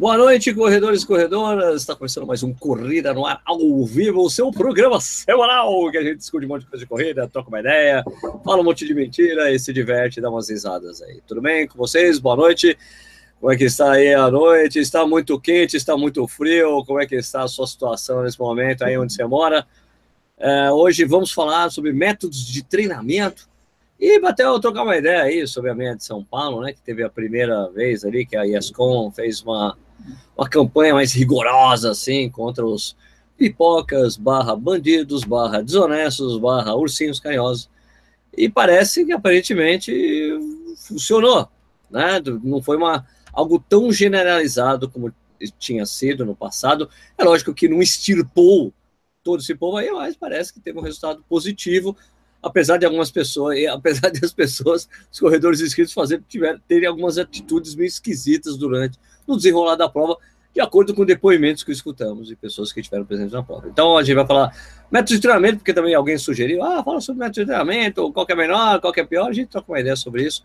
Boa noite, corredores e corredoras. Está começando mais um Corrida no Ar ao vivo, o seu programa semanal que a gente discute um monte de coisa de corrida, troca uma ideia, fala um monte de mentira e se diverte, dá umas risadas aí. Tudo bem com vocês? Boa noite. Como é que está aí a noite? Está muito quente? Está muito frio? Como é que está a sua situação nesse momento aí onde você mora? É, hoje vamos falar sobre métodos de treinamento e até eu trocar uma ideia aí sobre a meia de São Paulo, né? Que teve a primeira vez ali que a ESCOM fez uma uma campanha mais rigorosa, assim, contra os pipocas, barra bandidos, barra desonestos, barra ursinhos carinhosos. E parece que aparentemente funcionou, né? Não foi uma, algo tão generalizado como tinha sido no passado. É lógico que não extirpou todo esse povo aí, mas parece que teve um resultado positivo, apesar de algumas pessoas, apesar das pessoas, os corredores inscritos fazer, tiver, terem algumas atitudes meio esquisitas durante no desenrolar da prova, de acordo com depoimentos que escutamos de pessoas que estiveram presentes na prova. Então a gente vai falar método de treinamento, porque também alguém sugeriu, ah, fala sobre método de treinamento, qual que é melhor, qual que é pior, a gente troca uma ideia sobre isso.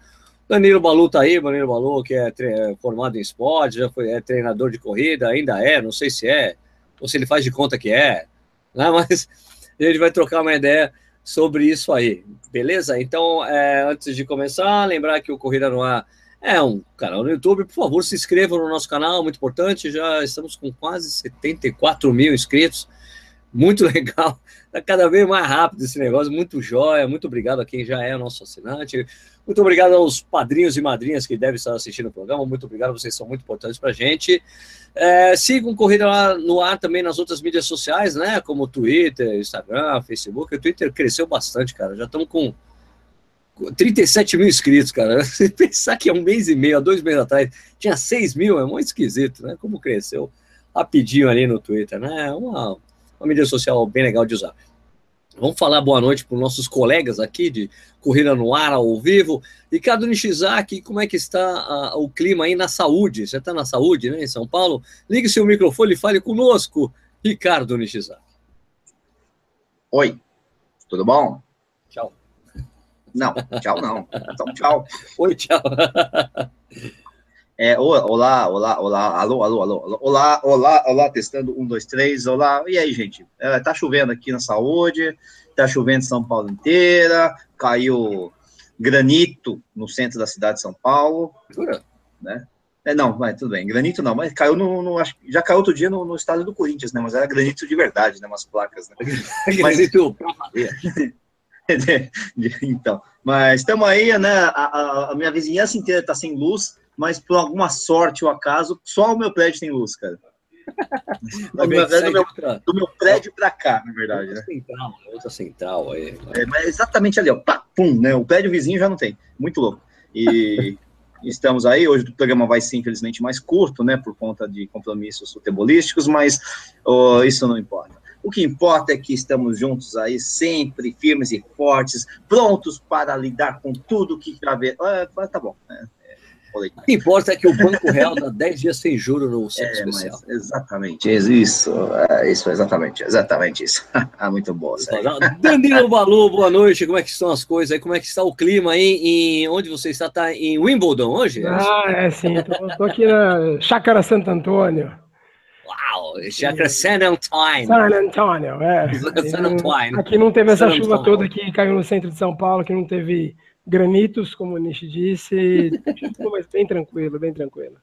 Danilo Balu tá aí, Danilo Balu, que é, é formado em esporte, já foi é treinador de corrida, ainda é, não sei se é, ou se ele faz de conta que é, né? mas a gente vai trocar uma ideia sobre isso aí, beleza? Então, é, antes de começar, lembrar que o Corrida no Ar é um canal no YouTube. Por favor, se inscrevam no nosso canal, muito importante. Já estamos com quase 74 mil inscritos. Muito legal. Está cada vez mais rápido esse negócio. Muito jóia. Muito obrigado a quem já é nosso assinante. Muito obrigado aos padrinhos e madrinhas que devem estar assistindo o programa. Muito obrigado, vocês são muito importantes para a gente. É, sigam Corrida lá no ar também nas outras mídias sociais, né? Como Twitter, Instagram, Facebook. O Twitter cresceu bastante, cara. Já estamos com 37 mil inscritos, cara. Você pensar que há um mês e meio, há dois meses atrás, tinha 6 mil, é muito esquisito, né? Como cresceu rapidinho ali no Twitter, né? Uma, uma mídia social bem legal de usar. Vamos falar boa noite para os nossos colegas aqui de Corrida no Ar ao vivo. Ricardo Nishizaki, como é que está a, o clima aí na saúde? Você está na saúde, né, em São Paulo? Ligue seu microfone e fale conosco, Ricardo Nishizaki. Oi, tudo bom? Tchau. Não, tchau não. Então, tchau. Oi, tchau. É, olá, olá, olá, alô, alô, alô, olá, olá, olá, testando, um, dois, três, olá, e aí, gente, é, tá chovendo aqui na saúde, tá chovendo em São Paulo inteira, caiu granito no centro da cidade de São Paulo, né, é, não, mas tudo bem, granito não, mas caiu no, no já caiu outro dia no, no estado do Corinthians, né, mas era granito de verdade, né, umas placas, né. granito então, mas estamos aí, né? A, a, minha vizinhança inteira está sem luz, mas por alguma sorte ou acaso, só o meu prédio tem luz, cara. do, meu, do, meu, do meu prédio para cá, na verdade. Outra né? central, outra central aí. É, mas exatamente ali, ó, pá, pum, né? O prédio vizinho já não tem. Muito louco. E estamos aí. Hoje o programa vai ser, infelizmente, mais curto, né? Por conta de compromissos futebolísticos, mas oh, isso não importa. O que importa é que estamos juntos aí, sempre firmes e fortes, prontos para lidar com tudo que ver. Ah, tá bom. Né? O que importa é que o Banco Real dá 10 dias sem juros no centro é, especial. Exatamente, isso, é, isso, exatamente, exatamente isso. Ah, muito bom. Danilo Balu, boa noite, como é que estão as coisas aí? Como é que está o clima aí? Em, onde você está? Está em Wimbledon hoje? Ah, é sim, estou aqui na Chácara Santo Antônio. Chácara San Antonio. San Antonio, é. San Antonio. Aqui não teve essa chuva toda que caiu no centro de São Paulo, que não teve granitos, como o Nishi disse, mas bem tranquilo, bem tranquilo.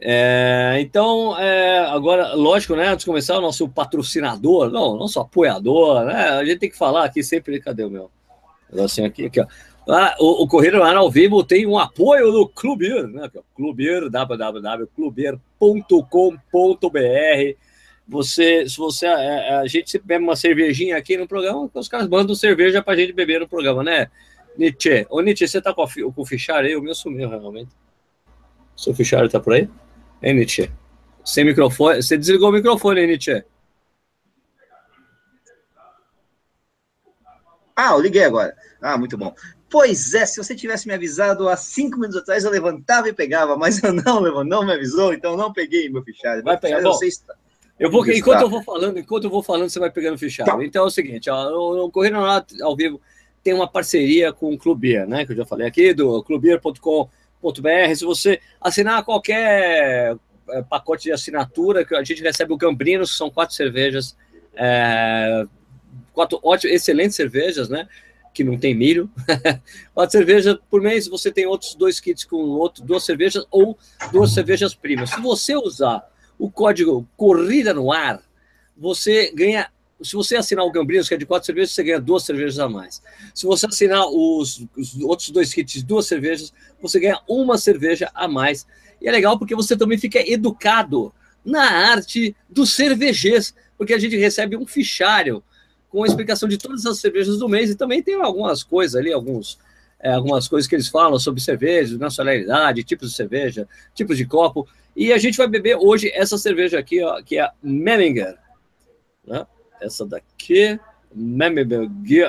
É, então, é, agora, lógico, né? Antes de começar, o nosso patrocinador, não, nosso apoiador, né? A gente tem que falar aqui sempre, cadê o meu? Assim, aqui, aqui, ó. O, o Correio Ar ao Vivo tem um apoio do Clubir, né? É Clubir, www.clubir.com.br. Você, se você, a, é, é, a, gente sempre bebe uma cervejinha aqui no programa, os caras mandam cerveja pra gente beber no programa, né? Nietzsche. Ô, Nietzsche, você tá com, a, com o fichário aí? O meu sumiu, realmente. O seu fichário tá por aí? É, Nietzsche? Sem microfone. Você desligou o microfone, hein, Nietzsche? Ah, eu liguei agora. Ah, muito bom. Pois é, se você tivesse me avisado há cinco minutos atrás, eu levantava e pegava, mas eu não, não me avisou, então não peguei meu fichário. Vai pegar, bom, está... Eu vou, enquanto eu vou falando, enquanto eu vou falando, você vai pegando o fichário. Tá. Então é o seguinte, ó, o Correndo ao Vivo tem uma parceria com o Clubir, né? Que eu já falei aqui, do clubir.com.br. Se você assinar qualquer é, pacote de assinatura que a gente recebe o Gambrinos, que são quatro cervejas, é, quatro ótimas, excelentes cervejas, né? Que não tem milho. quatro cervejas por mês, você tem outros dois kits com outro, duas cervejas ou duas cervejas primas. Se você usar o código Corrida no Ar, você ganha se você assinar o Gambrinos, que é de quatro cervejas, você ganha duas cervejas a mais. Se você assinar os, os outros dois kits duas cervejas, você ganha uma cerveja a mais. E é legal porque você também fica educado na arte dos cervejês, porque a gente recebe um fichário com a explicação de todas as cervejas do mês e também tem algumas coisas ali, alguns, é, algumas coisas que eles falam sobre cerveja, nacionalidade, tipos de cerveja, tipos de copo. E a gente vai beber hoje essa cerveja aqui, ó, que é a Memminger. Né? essa daqui.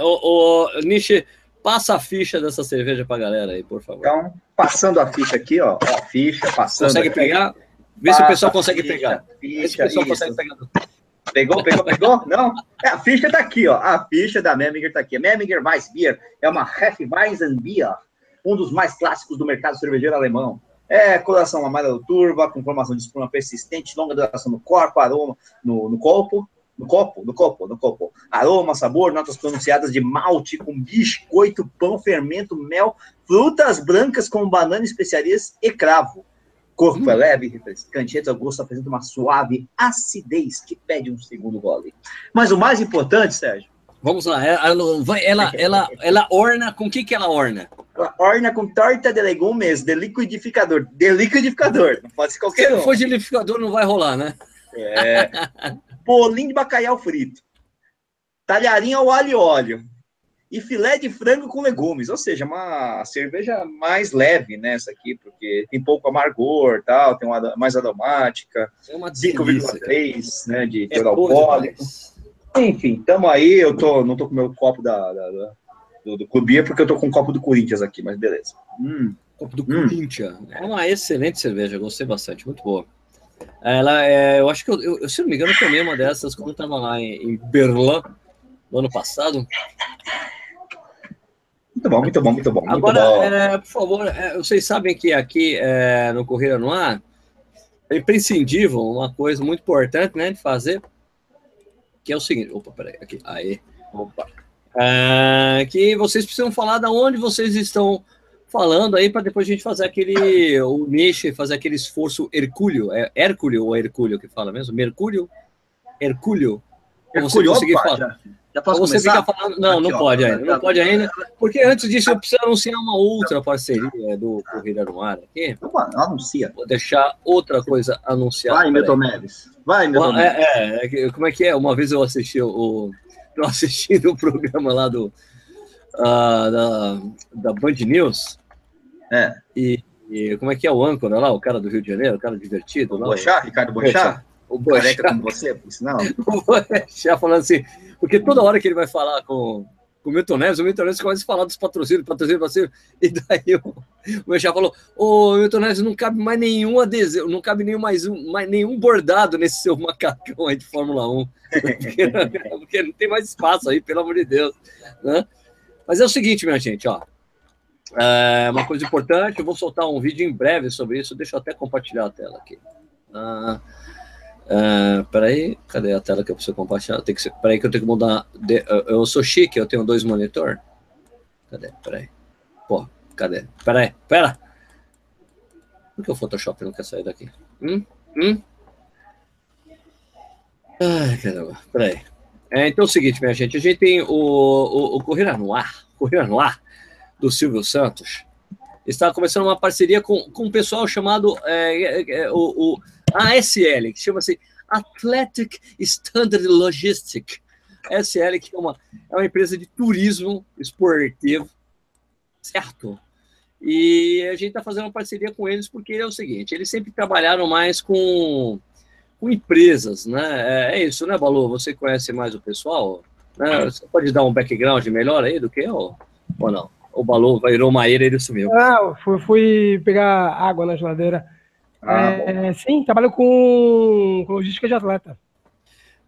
O, o Nishi, passa a ficha dessa cerveja para a galera aí, por favor. Então, passando a ficha aqui, ó, ó ficha, passando. Consegue aqui. pegar? Vê se o pessoal consegue ficha, pegar. Ficha, Vê se o pessoal isso. consegue pegar. Pegou, pegou, pegou? Não? É, a ficha tá aqui, ó. A ficha da Memminger tá aqui. Memminger Weissbier é uma Hefeweizenbier, um dos mais clássicos do mercado cervejeiro alemão. É coloração amarela turva, com formação de espuma persistente, longa duração no corpo, aroma no, no corpo, no copo, no copo, no copo. Aroma, sabor, notas pronunciadas de malte com biscoito, pão, fermento, mel, frutas brancas como banana, especiarias e cravo. Corpo hum. é leve, refrescante, ao gosto apresenta uma suave acidez que pede um segundo gole. Mas o mais importante, Sérgio. Vamos lá, ela, ela, ela, ela orna, com o que, que ela orna? Ela orna com torta de legumes de liquidificador. De liquidificador, não pode ser qualquer Se um. Se for de liquidificador, não vai rolar, né? É. bolinho de bacalhau frito, talharinho ao alho e óleo e filé de frango com legumes, ou seja, uma cerveja mais leve nessa né, aqui, porque tem pouco amargor, tal, tem uma mais aromática, é 5,3 né, de é teor alcoólico. Enfim, estamos aí, eu tô, não tô com meu copo da, da, da do, do Clube porque eu tô com um copo do Corinthians aqui, mas beleza. Hum. Copo do hum. Corinthians. É uma excelente cerveja, gostei bastante, muito boa. Ela é, eu acho que eu, eu, se não me engano, eu tomei uma dessas quando eu estava lá em, em Berlim no ano passado. Muito bom, muito bom, muito bom. Muito Agora, bom. É, por favor, é, vocês sabem que aqui é, no Correio no Ar é imprescindível uma coisa muito importante né, de fazer, que é o seguinte. Opa, peraí, aqui. Aí. Opa. É, que vocês precisam falar da onde vocês estão falando aí para depois a gente fazer aquele o niche, fazer aquele esforço hercúleo, é Hércules ou Hercúleo que fala mesmo? Mercúrio? Hercúleo? Hercúleo, você opa, falar. Já, posso você fica falando, não, Aqui, não ó, pode ainda, não pode ainda, porque antes disso eu preciso anunciar uma outra parceria do Corrida no Ar aqui. Opa, anuncia. Vou deixar outra coisa anunciada. Vai, Milton Neves. Vai, Milton Neves. É, é, como é que é? Uma vez eu assisti o, eu assisti o programa lá do uh, da, da Band News, é. E, e, como é que é o âncora lá, o cara do Rio de Janeiro, o cara divertido? O lá, Bochá, o... Ricardo Bochá? O Bochá. com você, por sinal. o Bochá falando assim, porque toda hora que ele vai falar com, com o Milton Neves, o Milton Neves começa a falar dos patrocínios, patrocínio, patrocínio, e daí o, o Bochá falou, ô oh, Milton Neves, não cabe mais nenhum adesivo, não cabe nenhum, mais um, mais nenhum bordado nesse seu macacão aí de Fórmula 1, porque, porque não tem mais espaço aí, pelo amor de Deus, né? Mas é o seguinte, minha gente, ó, é uma coisa importante, eu vou soltar um vídeo em breve sobre isso, deixa eu até compartilhar a tela aqui. Ah, ah, peraí, cadê a tela que eu preciso compartilhar? Tem que ser, peraí que eu tenho que mudar. De, eu sou chique, eu tenho dois monitor. Cadê? Peraí. Pô, cadê? Peraí, pera. Por que o Photoshop não quer sair daqui? Hum? Hum? Ai, caramba, peraí. É, então é o seguinte, minha gente, a gente tem o, o, o Corrida no Ar, Corrida no Ar, do Silvio Santos, está começando uma parceria com, com um pessoal chamado é, é, é, o, o ASL, que chama-se Athletic Standard Logistic. ASL, que é uma, é uma empresa de turismo esportivo, certo? E a gente está fazendo uma parceria com eles porque é o seguinte: eles sempre trabalharam mais com, com empresas, né? É, é isso, né, Balu? Você conhece mais o pessoal? Né? Você pode dar um background melhor aí do que eu? Ou não? o Balu virou uma eira e ele sumiu. Ah, fui, fui pegar água na geladeira. Ah, é, sim, trabalho com, com, logística de atleta.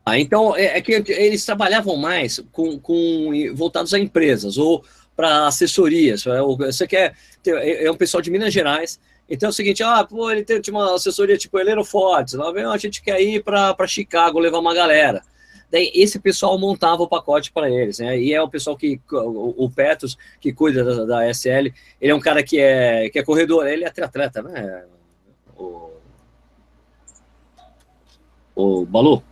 Ah, então é, é, que eles trabalhavam mais com, com voltados a empresas ou para assessorias. É, você quer ter, é, é um pessoal de Minas Gerais Então é o seguinte, ah, pô, ele tem uma assessoria tipo Heleno Fortes, lá vem, a gente quer ir para Chicago levar uma galera. Daí esse pessoal montava o pacote para eles, né? E é o pessoal que o, o Petros que cuida da, da, SL, ele é um cara que é que é corredor, ele é triatleta, né? O, o Balu.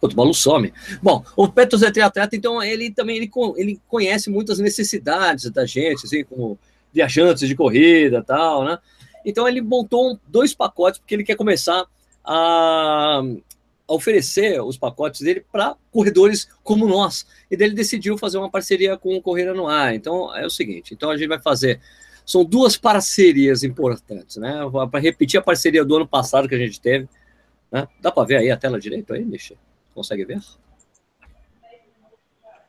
O Balu some. Bom, o Petros é triatleta, então ele também ele, ele conhece muitas necessidades da gente, assim, como viajantes de corrida, tal, né? Então ele montou dois pacotes porque ele quer começar a a oferecer os pacotes dele para corredores como nós. E dele decidiu fazer uma parceria com o Correia no Ar. Então é o seguinte: então a gente vai fazer. São duas parcerias importantes, né? Para repetir a parceria do ano passado que a gente teve. Né? Dá para ver aí a tela direito aí, Nietzsche? Consegue ver?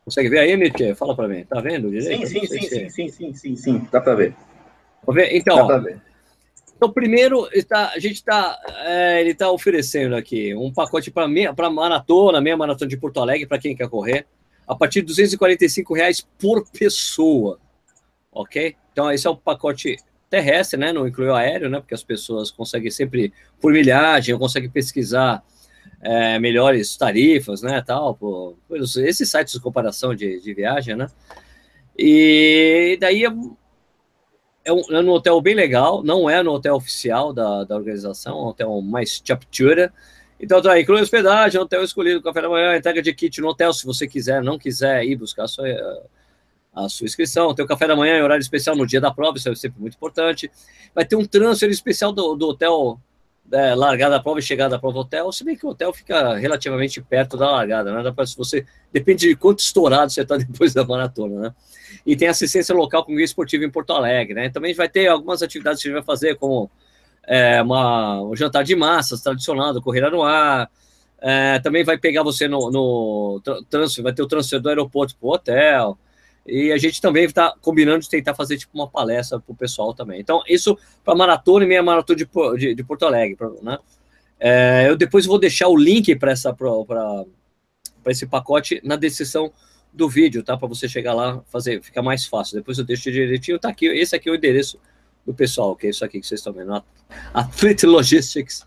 Consegue ver aí, Nietzsche? Fala para mim. Tá vendo direito? Sim, sim, sim, sim, sim, sim, sim, sim, Dá para ver. ver. Então, Dá para ver. Então, primeiro, está, a gente está é, ele está oferecendo aqui um pacote para maratona, meia maratona de Porto Alegre, para quem quer correr, a partir de 245 reais por pessoa. Ok? Então, esse é o pacote terrestre, né? Não inclui o aéreo, né? Porque as pessoas conseguem sempre, por milhagem, conseguem pesquisar é, melhores tarifas, né? Tal, por, por esses sites de comparação de, de viagem, né? E daí é um, é um hotel bem legal, não é no hotel oficial da, da organização, é um hotel mais chaptura. Então, tá, inclui hospedagem, hotel escolhido, café da manhã, entrega de kit no hotel, se você quiser, não quiser ir buscar a sua, a sua inscrição. Tem o café da manhã em horário especial no dia da prova, isso é sempre muito importante. Vai ter um transfer especial do, do hotel é, largada da prova e chegada da prova hotel, se bem que o hotel fica relativamente perto da largada, né? Dá pra, se você, depende de quanto estourado você está depois da maratona, né? E tem assistência local com guia esportivo em Porto Alegre, né? Também vai ter algumas atividades que a gente vai fazer, como é, uma, um jantar de massas tradicional do Correia no Ar, é, também vai pegar você no, no transfer, vai ter o transfer do aeroporto para o hotel, e a gente também está combinando de tentar fazer tipo uma palestra para o pessoal também. Então, isso para maratona e meia maratona de, de, de Porto Alegre, né? É, eu depois vou deixar o link para essa para esse pacote na descrição do vídeo, tá? Para você chegar lá, fazer, fica mais fácil. Depois eu deixo direitinho. Tá aqui, esse aqui é o endereço do pessoal, que é isso aqui que vocês estão vendo, Athlete Logistics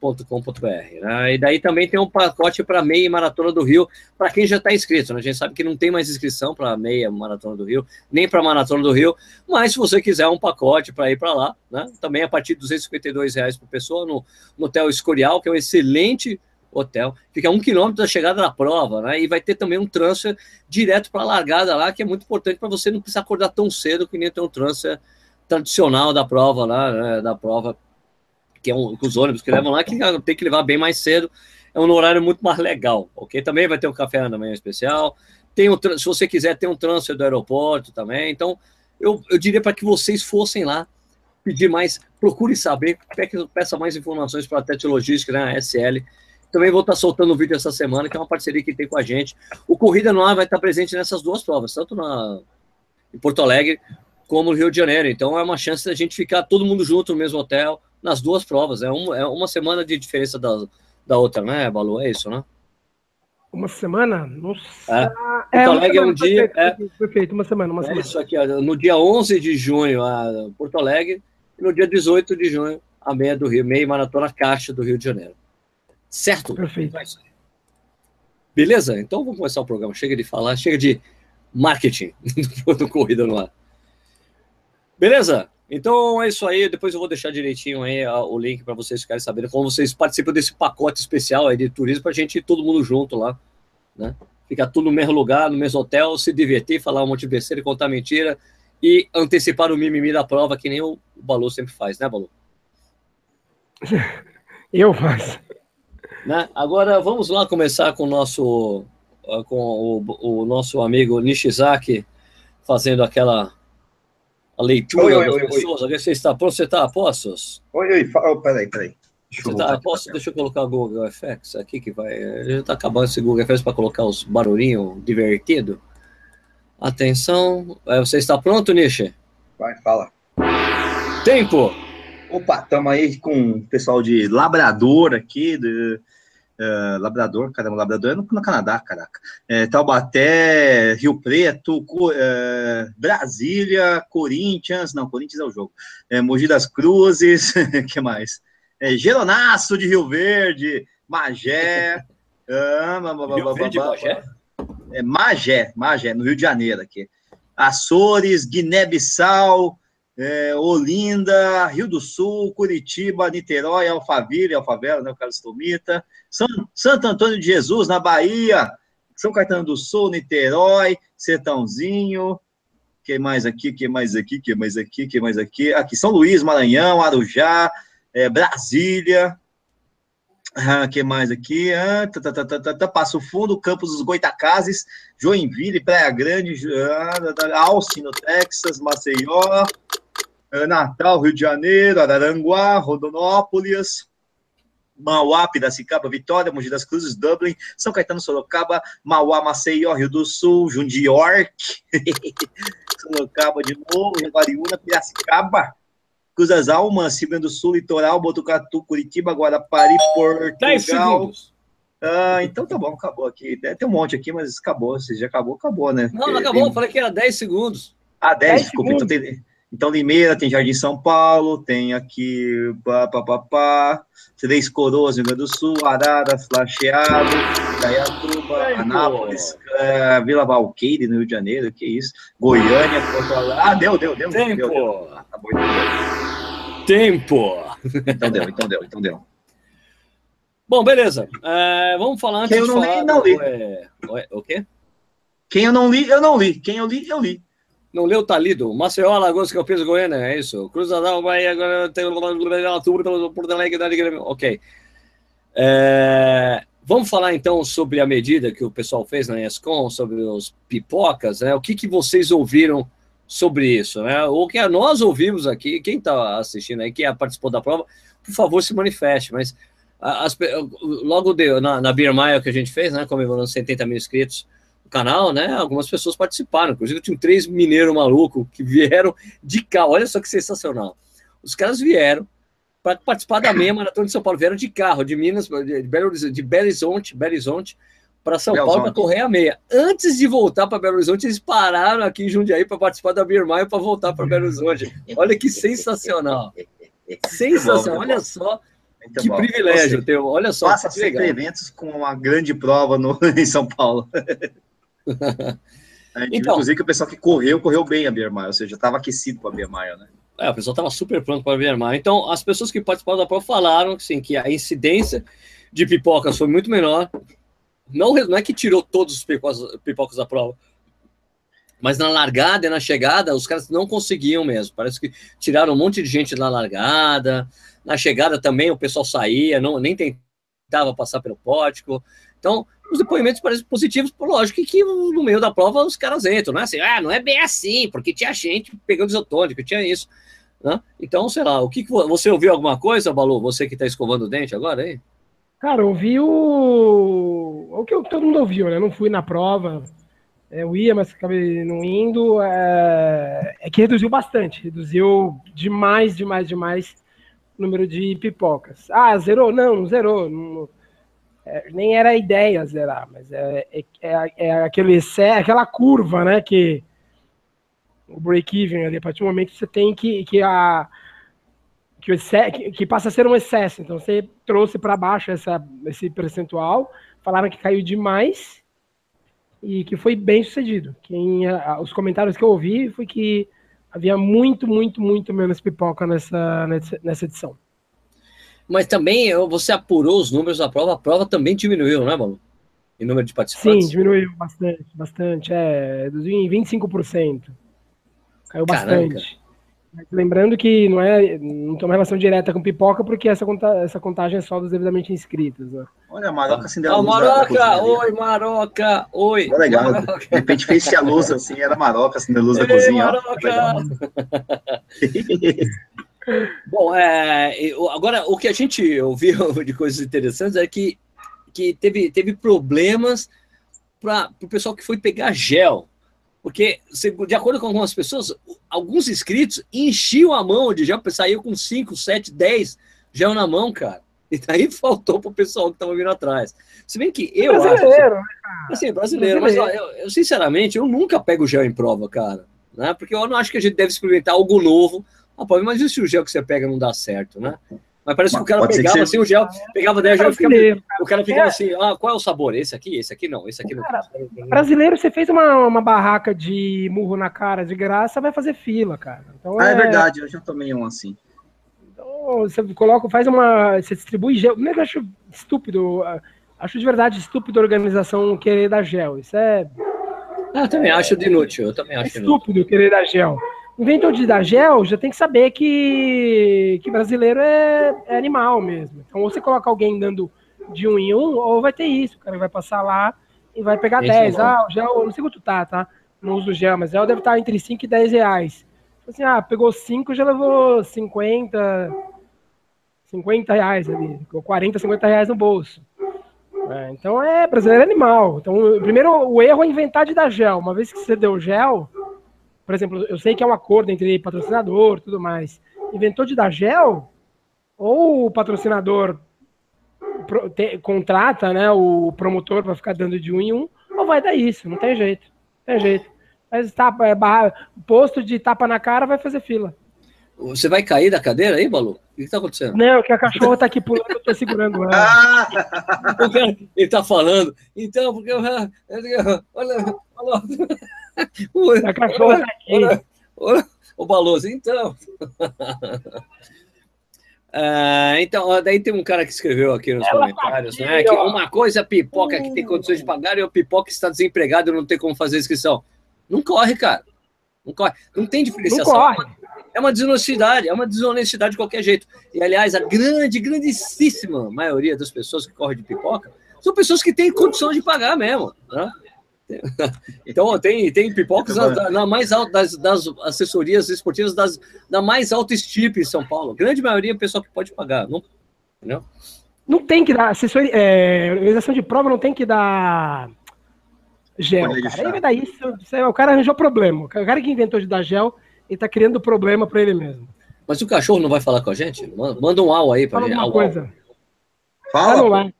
com.br Né? E daí também tem um pacote para meia maratona do Rio, para quem já está inscrito. Né? A gente sabe que não tem mais inscrição para meia maratona do Rio, nem para maratona do Rio, mas se você quiser um pacote para ir para lá, né? também a partir de 252 reais por pessoa no, no Hotel Escorial, que é um excelente hotel, fica a um quilômetro da chegada da prova, né? E vai ter também um transfer direto para a largada lá, que é muito importante para você não precisar acordar tão cedo que nem ter um transfer tradicional da prova lá, né? da prova que é um, os ônibus que levam lá, que tem que levar bem mais cedo, é um horário muito mais legal, ok? Também vai ter um café da manhã especial, tem um, se você quiser, tem um transfer do aeroporto também, então eu, eu diria para que vocês fossem lá, pedir mais, procure saber, peça mais informações para a Tete Logística, né, SL, também vou estar tá soltando um vídeo essa semana, que é uma parceria que tem com a gente. O Corrida no Ar vai estar presente nessas duas provas, tanto na, em Porto Alegre como no Rio de Janeiro. Então é uma chance da gente ficar todo mundo junto no mesmo hotel, nas duas provas. É, um, é uma semana de diferença da, da outra, né, Balu? É isso, né? Uma semana? Nossa. É. Porto Alegre é um dia. Perfeito, é, perfeito, uma semana, uma é semana. Isso aqui, no dia 11 de junho, a Porto Alegre, e no dia 18 de junho, a meia do Rio, meia maratona Caixa do Rio de Janeiro. Certo? Perfeito. Beleza? Então vamos começar o programa. Chega de falar, chega de marketing do Corrida no Ar. Beleza? Então é isso aí. Depois eu vou deixar direitinho aí o link para vocês ficarem sabendo como vocês participam desse pacote especial aí de turismo para a gente ir todo mundo junto lá, né? Ficar tudo no mesmo lugar, no mesmo hotel, se divertir, falar um monte de besteira, contar mentira e antecipar o mimimi da prova, que nem o Balu sempre faz, né, Balu? Eu faço. Né? Agora vamos lá começar com o nosso, com o, o nosso amigo Nishizaki fazendo aquela a leitura oi, oi, das pessoas. Oi. Você está pronto? Você está a postos? Oi, oi, oh, peraí, peraí. Deixa você tá a postos? Deixa eu colocar o Google FX aqui, que vai. Já está acabando esse Google FX para colocar os barulhinhos divertido. Atenção. É, você está pronto, Nishi? Vai, fala. Tempo! Opa, estamos aí com o pessoal de Labrador aqui, do, Uh, Labrador, caramba, Labrador é no, no Canadá, caraca. É, Taubaté, Rio Preto, Co, uh, Brasília, Corinthians, não, Corinthians é o jogo. É, Mogi das Cruzes, que mais? É, Geronaço de Rio Verde, Magé. uh, Rio Verde, Magé? É, Magé, Magé, no Rio de Janeiro aqui. Açores, Guiné-Bissau, é, Olinda, Rio do Sul, Curitiba, Niterói, Alphaville, Alfavela, né, o Carlos Tomita, São, Santo Antônio de Jesus, na Bahia, São Caetano do Sul, Niterói, Sertãozinho, que mais aqui, que mais aqui, que mais aqui, que mais aqui, aqui, São Luís, Maranhão, Arujá, é, Brasília, ah, que mais aqui? Ah, tá, tá, tá, tá, Passo Fundo, Campos dos Goitacazes, Joinville, Praia Grande, ah, Austin, no Texas, Maceió, Natal, Rio de Janeiro, Araranguá, Rondonópolis, Mauá, Piracicaba, Vitória, Mogi das Cruzes, Dublin, São Caetano, Sorocaba, Mauá, Maceió, Rio do Sul, Jundiorque, Sorocaba de novo, Jaguariúna, Piracicaba, Cruz das Almas, Rio Grande do Sul, Litoral, Botucatu, Curitiba, Guarapari, Portugal. 10 segundos. Ah, então tá bom, acabou aqui. Tem um monte aqui, mas acabou. Se já acabou, acabou, né? Não, não acabou, tem... falei que era 10 segundos. Ah, 10, 10 desculpa. Então tem, então, Limeira, tem Jardim São Paulo, tem aqui pá, pá, pá, pá, Três Coroas, Rio Grande do Sul, Araras, Lacheado, Dayatuba, Anápolis, uh, Vila Valqueire, no Rio de Janeiro, que isso, Goiânia, Porto Alegre. Ah, deu, deu, deu. Tempo! Deu, deu. Ah, tá bom, então deu. Tempo! Então deu, então deu, então deu. Bom, beleza. É, vamos falar antes Quem eu não li, não li. É... O quê? Quem eu não li, eu não li. Quem eu li, eu li. Não leu, tá lido. Maceió, Alagoas, Campinas, Goiânia, é isso. Cruz da Bahia, agora tem Porto Alegre, ok. É, vamos falar então sobre a medida que o pessoal fez na ESCOM, sobre os pipocas, né? O que, que vocês ouviram sobre isso, né? O que nós ouvimos aqui, quem está assistindo aí, quem participou da prova, por favor, se manifeste, mas as, logo de, na, na Beer Mile que a gente fez, né, comemorando 70 mil inscritos, canal, né? Algumas pessoas participaram. Inclusive, tinha três mineiros malucos que vieram de carro. Olha só que sensacional. Os caras vieram para participar da meia maratona de São Paulo. Vieram de carro, de Minas, de Belo Horizonte, de Belo Horizonte, Belo Horizonte para São Paulo para correr a meia. Antes de voltar para Belo Horizonte, eles pararam aqui em Jundiaí para participar da Birmaio para voltar para Belo Horizonte. Olha que sensacional. Sensacional. Olha só. Muito que bom. privilégio Você teu. Olha só. Passa sempre eventos com uma grande prova no, em São Paulo. Então, inclusive que o pessoal que correu, correu bem a Biermaia, ou seja, estava aquecido para a Biermaia, né? É, o pessoal estava super pronto para a Biermaia. Então, as pessoas que participaram da prova falaram sim, que a incidência de pipocas foi muito menor. Não, não é que tirou todos os pipocas, pipocas da prova, mas na largada e na chegada, os caras não conseguiam mesmo. Parece que tiraram um monte de gente na largada. Na chegada também o pessoal saía, não, nem tentava passar pelo pórtico. Então, os depoimentos parecem positivos, por lógico que no meio da prova os caras entram, né? Assim, ah, não é bem assim, porque tinha gente pegando isotônico, tinha isso. Né? Então, sei lá, o que, que você ouviu alguma coisa, Balu? Você que está escovando o dente agora aí? Cara, ouvi o. O que todo mundo ouviu, né? Não fui na prova. É, eu ia, mas acabei não indo. É... é que reduziu bastante. Reduziu demais, demais, demais o número de pipocas. Ah, zerou? Não, não zerou. Não é, nem era a ideia zerar, mas é, é, é, é aquele, aquela curva, né, que o break-even ali, a partir do momento que você tem que, que a que, que, passa a ser um excesso, então você trouxe para baixo essa, esse percentual, falaram que caiu demais e que foi bem sucedido. Quem, os comentários que eu ouvi foi que havia muito, muito, muito menos pipoca nessa, nessa edição. Mas também você apurou os números da prova, a prova também diminuiu, né, Malu? Em número de participantes? Sim, diminuiu bastante, bastante. É, reduziu em 25%. Caiu Caraca. bastante. Mas lembrando que não é, não tem uma relação direta com pipoca, porque essa, conta, essa contagem é só dos devidamente inscritos. Né? Olha, a Maroca acendeu a luz. Maroca! oi, Maroca! Oi! Legal. Maroca. De repente fez a luz assim, era Maroca acendendo a luz Ei, da cozinha. Maroca! Bom, é, agora o que a gente ouviu de coisas interessantes é que, que teve, teve problemas para o pessoal que foi pegar gel. Porque, de acordo com algumas pessoas, alguns inscritos enchiam a mão de gel, saiu com 5, 7, 10 gel na mão, cara. E daí faltou pro pessoal que tava vindo atrás. Se bem que eu brasileiro, acho. Assim, assim, brasileiro, brasileiro. mas ó, eu, eu, sinceramente, eu nunca pego gel em prova, cara. Né? Porque eu não acho que a gente deve experimentar algo novo. Ah, pode, mas e se o gel que você pega não dá certo, né? Mas parece que o cara pegava assim o gel, pegava daí já ficava, o cara ficava é. assim, ah, qual é o sabor? Esse aqui, esse aqui não, esse aqui não. Cara, brasileiro, você fez uma, uma barraca de murro na cara de graça, vai fazer fila, cara. Então, ah, é... é verdade, eu já tomei um assim. Então, você coloca, faz uma, você distribui gel, eu acho estúpido, acho de verdade estúpido a organização querer dar gel, isso é... Ah, eu também acho de inútil, eu também acho é estúpido inútil. querer dar gel inventou de dar gel, já tem que saber que, que brasileiro é, é animal mesmo. Então, ou você coloca alguém dando de um em um, ou vai ter isso. O cara vai passar lá e vai pegar Esse 10. É ah, o gel, não sei quanto tá, tá? Não uso gel, mas gel deve estar entre 5 e 10 reais. Assim, ah, pegou 5, já levou 50, 50 reais ali. Ficou 40, 50 reais no bolso. É, então é brasileiro é animal. Então, primeiro, o erro é inventar de dar gel. Uma vez que você deu gel, por exemplo, eu sei que é um acordo entre patrocinador tudo mais. Inventou de dar gel, ou o patrocinador pro, te, contrata né, o promotor para ficar dando de um em um, ou vai dar isso, não tem jeito. Não tem jeito. Mas tapa, é, barra, posto de tapa na cara vai fazer fila. Você vai cair da cadeira aí, Balu? O que está acontecendo? Não, que a cachorra está aqui pulando, eu estou segurando ela. Ah! Ele está falando. Então, porque. Olha, olha, olha. A cachorra tá aqui. O Baloso, então. Uh, então, daí tem um cara que escreveu aqui nos Ela comentários, tá aqui, né? Que uma coisa é pipoca que tem condições de pagar e o pipoca está desempregado e não tem como fazer inscrição. Não corre, cara. Não corre. Não tem diferenciação. Não corre. É uma desonestidade, é uma desonestidade de qualquer jeito. E, aliás, a grande, grandíssima maioria das pessoas que correm de pipoca são pessoas que têm condições de pagar mesmo. Né? Então, tem, tem pipocas na, na mais alta das, das, assessorias esportivas das, da mais alta estipe em São Paulo. A grande maioria é pessoal que pode pagar, não, entendeu? Não tem que dar assessoria, é, organização de prova não tem que dar gel, cara. Aí vai dar isso, isso o cara arranjou problema. O cara que inventou de dar gel, ele tá criando problema para ele mesmo. Mas o cachorro não vai falar com a gente? Manda um au aí para gente. Fala coisa. Fala.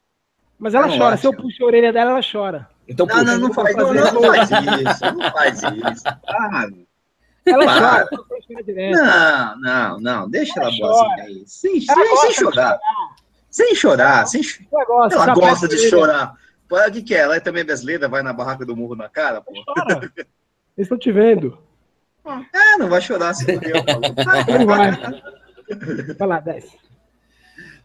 Mas ela chora. Lá, Se eu puxo a orelha dela, ela chora. Então, não, não, não, faz, não, não, faz isso, não faz isso. Ah, ela chora. Não, não, não, deixa ela, ela boazinha aí. Sem, sem, sem chorar. Sem chorar. Sem... Ela gosta, ela gosta de chorar. O que, que é? Ela é também brasileira, vai na barraca do murro na cara, pô. Chora. Estão te vendo. É, não vai chorar se não Não vai. Vai lá, desce.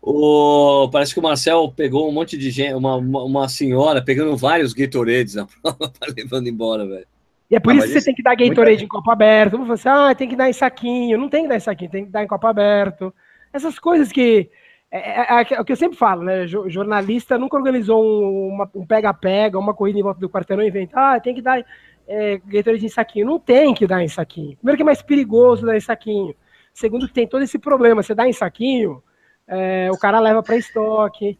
O, parece que o Marcel pegou um monte de gente, uma, uma, uma senhora pegando vários Gatorades na prova, tá levando embora, velho. E é por ah, isso que você tem que dar Gatorade em copo aberto. Você assim, ah, tem que dar em saquinho. Não tem que dar em saquinho, tem que dar em copo aberto. Essas coisas que. É, é, é, é o que eu sempre falo, né? Jornalista nunca organizou um pega-pega, uma, uma, corrida em volta do quarteirão e inventa, ah, tem que dar é, Gatorade em saquinho. Não tem que dar em saquinho. Primeiro que é mais perigoso dar em saquinho. Segundo que tem todo esse problema. Você dá em saquinho, é, o cara leva para estoque.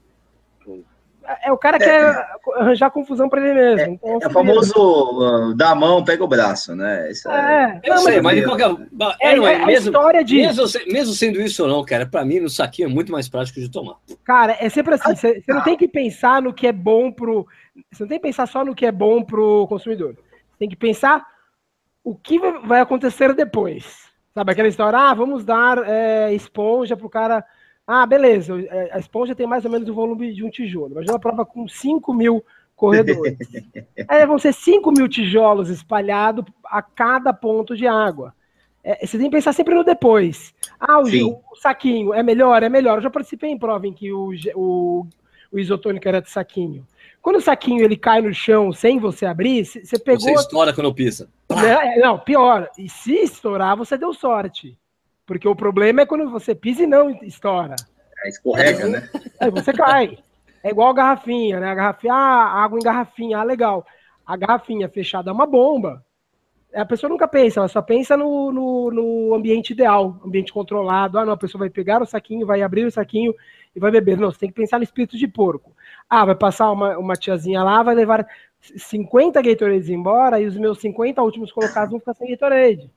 É, é, o cara é. quer arranjar confusão para ele mesmo. É, então, é o assim, famoso uh, dá a mão, pega o braço, né? Isso é, é, eu não, sei, mas, de qualquer é, não é, mesmo, história de... mesmo, mesmo sendo isso ou não, cara, para mim no saquinho é muito mais prático de tomar. Cara, é sempre assim, você não tem que pensar no que é bom pro. Você não tem que pensar só no que é bom pro consumidor. Você tem que pensar o que vai acontecer depois. Sabe aquela história, ah, vamos dar é, esponja pro cara ah, beleza, é, a esponja tem mais ou menos o volume de um tijolo. Imagina uma prova com 5 mil corredores. Aí vão ser 5 mil tijolos espalhados a cada ponto de água. É, você tem que pensar sempre no depois. Ah, o, o, saquinho é melhor? É melhor. Eu já participei em prova em que o, o, o isotônico era de saquinho. Quando o saquinho ele cai no chão sem você abrir, você pegou. Você estoura quando pisa. Não, não, pior. E se estourar, você deu sorte. Porque o problema é quando você pisa e não estoura. É, escorrega, né? Aí você cai. É igual a garrafinha, né? A garrafinha, ah, água em garrafinha, ah, legal. A garrafinha fechada é uma bomba. A pessoa nunca pensa, ela só pensa no, no, no, ambiente ideal, ambiente controlado. Ah, não, a pessoa vai pegar o saquinho, vai abrir o saquinho e vai beber. Não, você tem que pensar no espírito de porco. Ah, vai passar uma, uma tiazinha lá, vai levar 50 Gatorades embora e os meus 50 últimos colocados vão ficar sem Gatorade.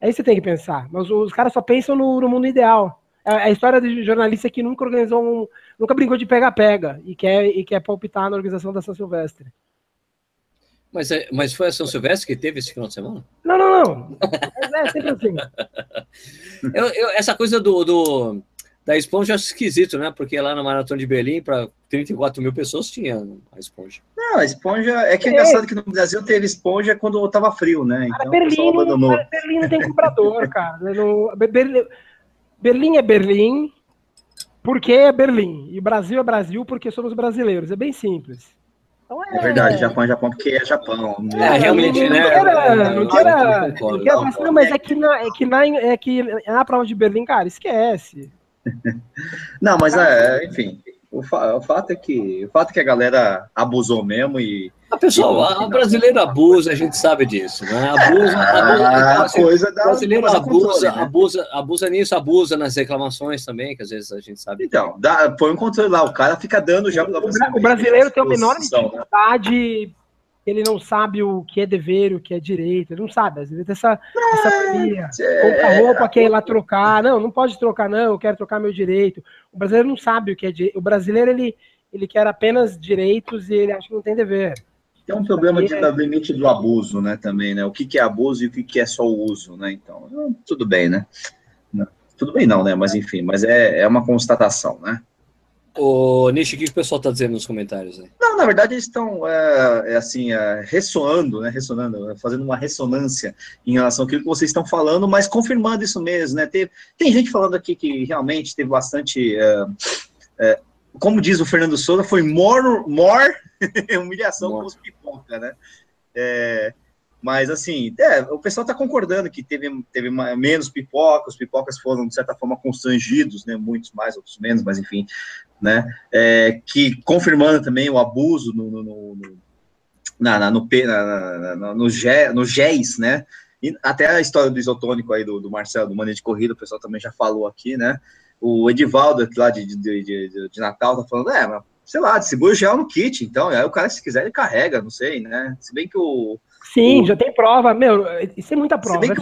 É isso que você tem que pensar. Mas os caras só pensam no, no mundo ideal. a, a história de jornalista que nunca organizou um. Nunca brincou de pega-pega e quer, e quer palpitar na organização da São Silvestre. Mas, é, mas foi a São Silvestre que teve esse final de semana? Não, não, não. É, é sempre assim. eu, eu, essa coisa do, do da esponja eu acho esquisito, né? Porque lá na Maratona de Berlim, para 34 mil pessoas, tinha a esponja. Não, a esponja. É que é engraçado que no Brasil teve esponja quando estava frio, né? Então, cara, Berlim, não, Berlim não tem comprador, cara. Berlim, Berlim é Berlim porque é Berlim. E Brasil é Brasil porque somos brasileiros. É bem simples. Então é... é verdade, Japão é Japão porque é Japão. É, realmente, não, né? Não queira, não queira, não queira não, mas é que, na, é, que na, é que na prova de Berlim, cara, esquece. Não, mas é, enfim, o, fa o, fato é que o fato é que a galera abusou mesmo e a pessoal, a, a brasileira abusa, a gente sabe disso, né? Abusa, abusa ah, então, assim, coisa da brasileiro abusa, controle, né? abusa, abusa nisso, abusa nas reclamações também, que às vezes a gente sabe. Então, dá, põe um controle lá, o cara fica dando já você. O brasileiro tem uma enorme né? dificuldade né? Ele não sabe o que é dever, o que é direito, ele não sabe, às vezes tem essa, é, essa mania, compra roupa, quer ir lá trocar, não, não pode trocar não, eu quero trocar meu direito, o brasileiro não sabe o que é direito, o brasileiro, ele, ele quer apenas direitos e ele acha que não tem dever. Tem um problema de, é... limite do abuso, né, também, né, o que, que é abuso e o que, que é só o uso, né, então, tudo bem, né, tudo bem não, né, mas enfim, mas é, é uma constatação, né. Ô, Nishi, o que o pessoal está dizendo nos comentários aí? Não, na verdade eles estão, é, é, assim, é, ressoando, né, ressonando, é, fazendo uma ressonância em relação àquilo que vocês estão falando, mas confirmando isso mesmo, né, tem, tem gente falando aqui que realmente teve bastante, é, é, como diz o Fernando Souza, foi more, more humilhação more. com os pipoca, né, mas, assim, o pessoal está concordando que teve, teve menos pipoca, os pipocas foram, de certa forma, constrangidos, né? Muitos mais, outros menos, mas enfim, né? É, que confirmando também o abuso no, no, no, na, na, no, na, na, no, G, no GES, né? E até a história do isotônico aí do, do Marcelo, do Mania de Corrida, o pessoal também já falou aqui, né? O Edivaldo, lá de, de, de, de Natal, tá falando, é, mas, sei lá, distribui o gel no kit, então, aí o cara, se quiser, ele carrega, não sei, né? Se bem que o Sim, o... já tem prova. Meu, isso é muita prova. Assim,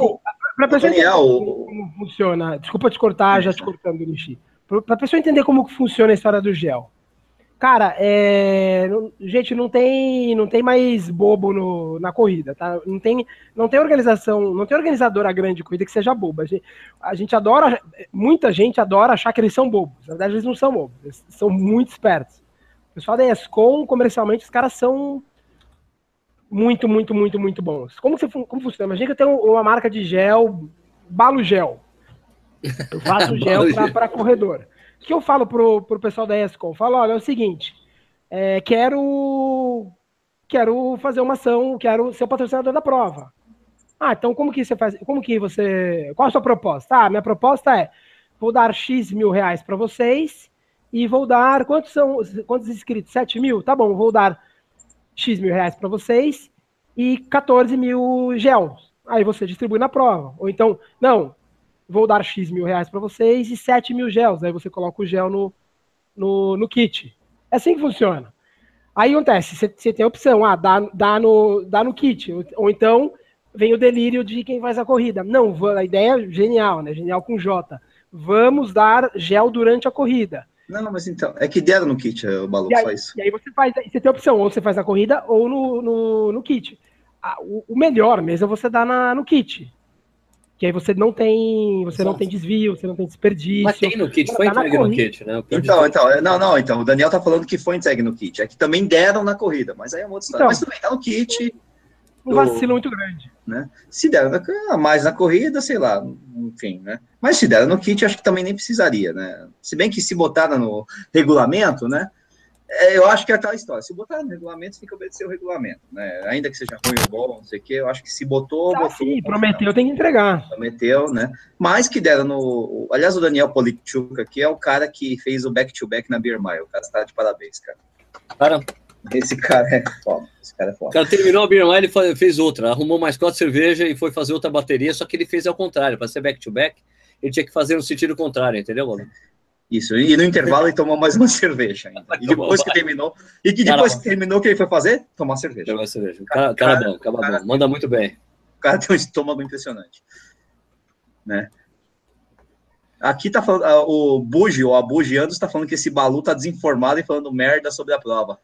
para pessoa Daniel, como funciona. Desculpa te cortar, já te cortando, Nishi. Para a pessoa entender como funciona a história do gel. Cara, é... gente, não tem, não tem mais bobo no, na corrida, tá? Não tem, não tem organização, não tem organizadora grande de corrida que seja boba. A gente, a gente adora, muita gente adora achar que eles são bobos. Na verdade, eles não são bobos, eles são muito espertos. O pessoal da ESCOM, comercialmente, os caras são muito, muito, muito, muito bons. Como, você, como funciona? Imagina que eu tenho uma marca de gel, Balo Gel. Eu faço gel para corredor. O que eu falo pro, pro pessoal da ESCOM? Falo, olha, é o seguinte, é, quero, quero fazer uma ação, quero ser o patrocinador da prova. Ah, então como que você faz? Como que você. Qual a sua proposta? Ah, minha proposta é: vou dar X mil reais para vocês e vou dar. Quantos são quantos inscritos? 7 mil? Tá bom, vou dar X mil reais para vocês e 14 mil gels. Aí você distribui na prova. Ou então, não, vou dar X mil reais para vocês e 7 mil gels. Aí você coloca o gel no, no, no kit. É assim que funciona. Aí acontece, você, tem a opção, ah, dá, dá, no, dá no kit. Ou, então vem o delírio de quem faz a corrida. Não, a ideia é genial, né? Genial com J. Vamos dar gel durante a corrida. Não, mas então, é que deram no kit o maluco, aí, isso. E aí você faz, você tem a opção, ou você faz na corrida ou no, no, no kit. o, o, melhor mesmo é você dar na, no kit. Que aí você não tem, você Exato. não tem desvio, você não tem desperdício. Mas tem no kit, foi entregue no kit, né? Então, então, é, não, não, então, o Daniel tá falando que foi entregue no kit. É que também deram na corrida, mas aí é uma outra história. Então, mas também tá no kit um vacilo muito grande. Né? Se der mais na corrida, sei lá, enfim, né? Mas se der no kit, acho que também nem precisaria, né? Se bem que se botar no regulamento, né? É, eu acho que é aquela história. Se botar no regulamento, você tem que obedecer o regulamento, né? Ainda que seja ruim ou bom, não sei o quê, eu acho que se botou. Ah, botou sim, prometeu, tem que entregar. Prometeu, né? Mas que deram no. Aliás, o Daniel Polichuk aqui é o cara que fez o back-to-back -back na Beer Mile. O cara está de parabéns, cara. Cara, esse cara é foda. Esse cara é foda. O cara terminou a Beer Mile e fez outra. Arrumou mais quatro cerveja e foi fazer outra bateria, só que ele fez ao contrário. Para ser back-to-back, ele tinha que fazer no sentido contrário, entendeu, Bruno? Isso, e no intervalo ele tomou mais uma cerveja ainda. E depois que terminou, e que depois que terminou, o que ele foi fazer? Tomar cerveja. Tomar cerveja. Cara, cara, cara bom, cara, cara bom. Manda muito bem. O cara tem um estômago impressionante. Né? Aqui tá falando, ah, o Bugi, ou a Bugi Andos, tá falando que esse Balu tá desinformado e falando merda sobre a prova.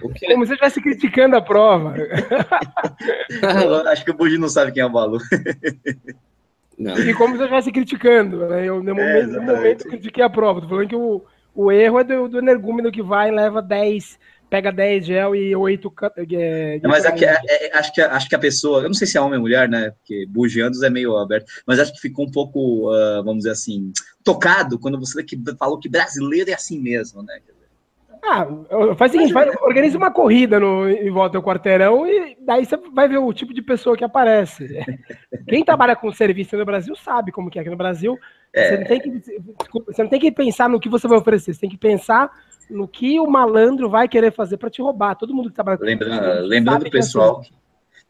Como se você estivesse criticando a prova. Acho que o Bugi não sabe quem é o Balu. Não. E como se eu estivesse criticando. Né? Eu, no, é, momento, no momento, critiquei a prova. Tô falando que o, o erro é do, do energúmeno que vai e leva 10 pega 10 gel e 8. É, mas aqui, é, é, acho, que, acho que a pessoa, eu não sei se é homem ou mulher, né? Porque bugiandos é meio aberto, mas acho que ficou um pouco, uh, vamos dizer assim, tocado quando você falou que brasileiro é assim mesmo, né? Ah, faz o seguinte, faz, organiza uma corrida no, em volta do quarteirão e daí você vai ver o tipo de pessoa que aparece. Quem trabalha com serviço no Brasil sabe como que é aqui no Brasil. É. Você, não tem que, você não tem que pensar no que você vai oferecer, você tem que pensar no que o malandro vai querer fazer para te roubar. Todo mundo que trabalha com Lembrando, lembrando pessoal, que,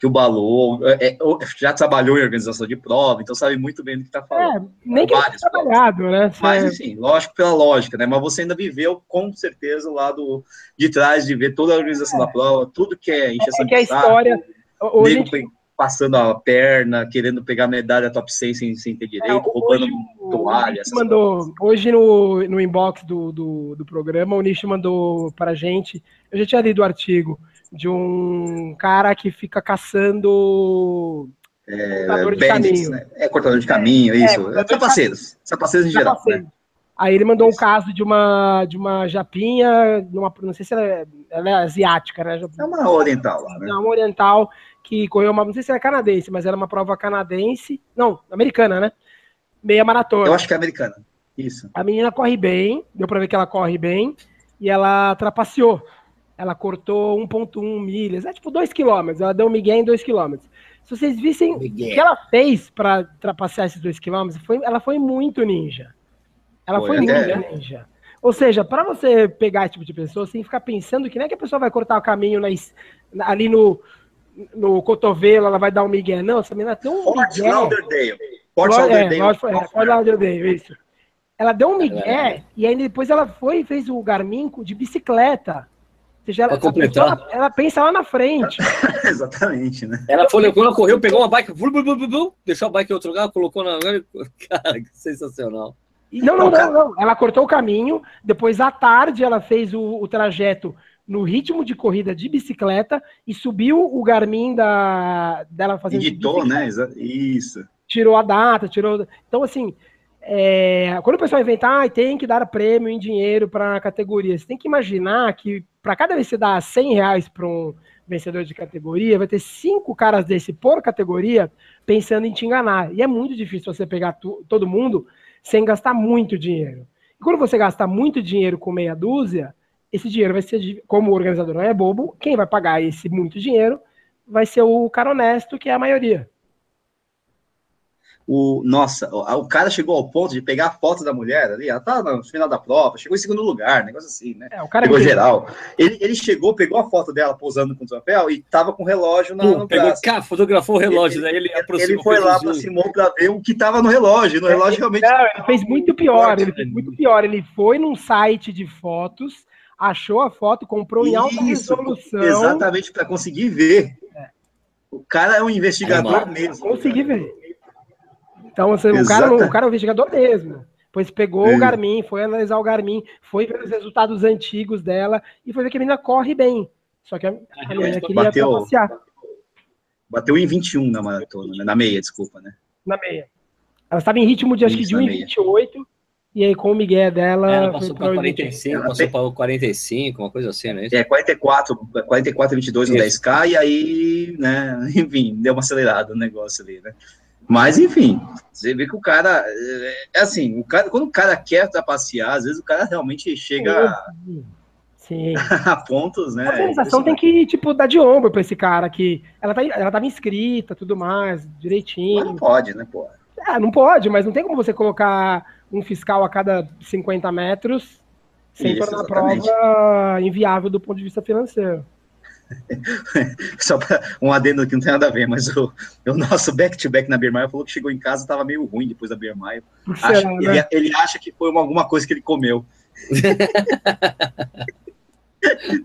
que o Balô é, é, já trabalhou em organização de prova, então sabe muito bem do que está falando. É, nem que vários trabalhado, né? Mas, enfim, lógico pela lógica, né? Mas você ainda viveu, com certeza, o lado de trás de ver toda a organização é. da prova, tudo que é encheção é que a história... Hoje, gente passando a perna, querendo pegar medalha top 100 sem, sem ter direito, é, roubando toalha. Mandou, hoje no, no inbox do, do, do, programa, o Nish mandou para a gente, eu já tinha lido o artigo, de um cara que fica caçando é, cortador de caminho. Né? É, cortador de caminho, é, isso. É, sapaceiros, sapaceiros em geral. Né? Aí ele mandou isso. um caso de uma, de uma japinha, numa, não sei se ela é, ela é asiática, né? É uma oriental lá, né? É uma oriental, que correu uma, não sei se era canadense, mas era uma prova canadense, não, americana, né? Meia maratona. Eu acho que é americana. Isso. A menina corre bem, deu para ver que ela corre bem, e ela trapaceou. Ela cortou 1.1 milhas, é tipo 2 quilômetros, ela deu um migué em 2 quilômetros. Se vocês vissem Miguel. o que ela fez para trapacear esses 2 quilômetros, foi, ela foi muito ninja. Ela foi, foi muito é. ninja. Ou seja, para você pegar esse tipo de pessoa, você tem que ficar pensando que não é que a pessoa vai cortar o caminho ali no, no cotovelo, ela vai dar um migué. Não, essa menina tem um Fort migué. Lauderdale. Fort Lauderdale. É, Fort Lauderdale, isso. Ela deu um migué e aí depois ela foi e fez o Garmin de bicicleta. Ou seja, ela, ela, ela, pensa lá na frente. Exatamente, né? Ela foi, quando ela correu, pegou uma bike, deixou a bike em outro lugar, colocou na. Cara, que sensacional. Não, não, não, não. Ela cortou o caminho, depois à tarde ela fez o, o trajeto no ritmo de corrida de bicicleta e subiu o Garmin da, dela fazendo. Editou, né? Isso. Tirou a data, tirou. Então, assim, é, quando o pessoal inventar, ah, tem que dar prêmio em dinheiro para a categoria, você tem que imaginar que para cada vez que você dá 100 reais para um vencedor de categoria, vai ter cinco caras desse por categoria pensando em te enganar. E é muito difícil você pegar tu, todo mundo sem gastar muito dinheiro. E quando você gasta muito dinheiro com meia dúzia, esse dinheiro vai ser, como o organizador não é bobo, quem vai pagar esse muito dinheiro vai ser o cara honesto, que é a maioria. O, nossa, o, o, cara chegou ao ponto de pegar a foto da mulher ali, ela tá no final da prova, chegou em segundo lugar, negócio assim, né? É, o cara pegou é geral. Ele, ele chegou, pegou a foto dela posando com o troféu e tava com o relógio na, no pegou, Cá, fotografou o relógio, ele, né? Ele, ele foi lá, aproximou para ver o que tava no relógio. No relógio realmente. Não, ele fez muito pior, ele fez muito pior. Ele foi num site de fotos achou a foto, comprou Isso, em alta resolução. Exatamente, para conseguir ver. É. O cara é um investigador é, mesmo. Consegui ver. Então, assim, o, cara, o cara é um investigador mesmo. Pois pegou é. o Garmin, foi analisar o Garmin, foi ver os resultados antigos dela e foi ver que a menina corre bem. Só que a, a menina queria bateu, passear. Bateu em 21 na maratona, né? na meia, desculpa, né? Na meia. Ela estava em ritmo de acho que de 1,28 e aí, com o Miguel dela. Ela passou para 45, ela passou para 45, uma coisa assim, né? É, 44, 44 22 no 10K, e aí, né, enfim, deu uma acelerada no negócio ali, né? Mas, enfim, você vê que o cara. É assim, o cara, quando o cara quer trapacear, às vezes o cara realmente chega. Sim. a pontos, né? A organização tem que, tipo, dar de ombro para esse cara que ela, tá, ela tava inscrita, tudo mais, direitinho. Mas não pode, né, pô? É, não pode, mas não tem como você colocar um fiscal a cada 50 metros sem Isso, tornar a prova inviável do ponto de vista financeiro. Só para um adendo que não tem nada a ver, mas o, o nosso back-to-back -back na Birmaia falou que chegou em casa e estava meio ruim depois da Birmaia. Acha, né? ele, ele, acha que foi uma, alguma coisa que ele comeu.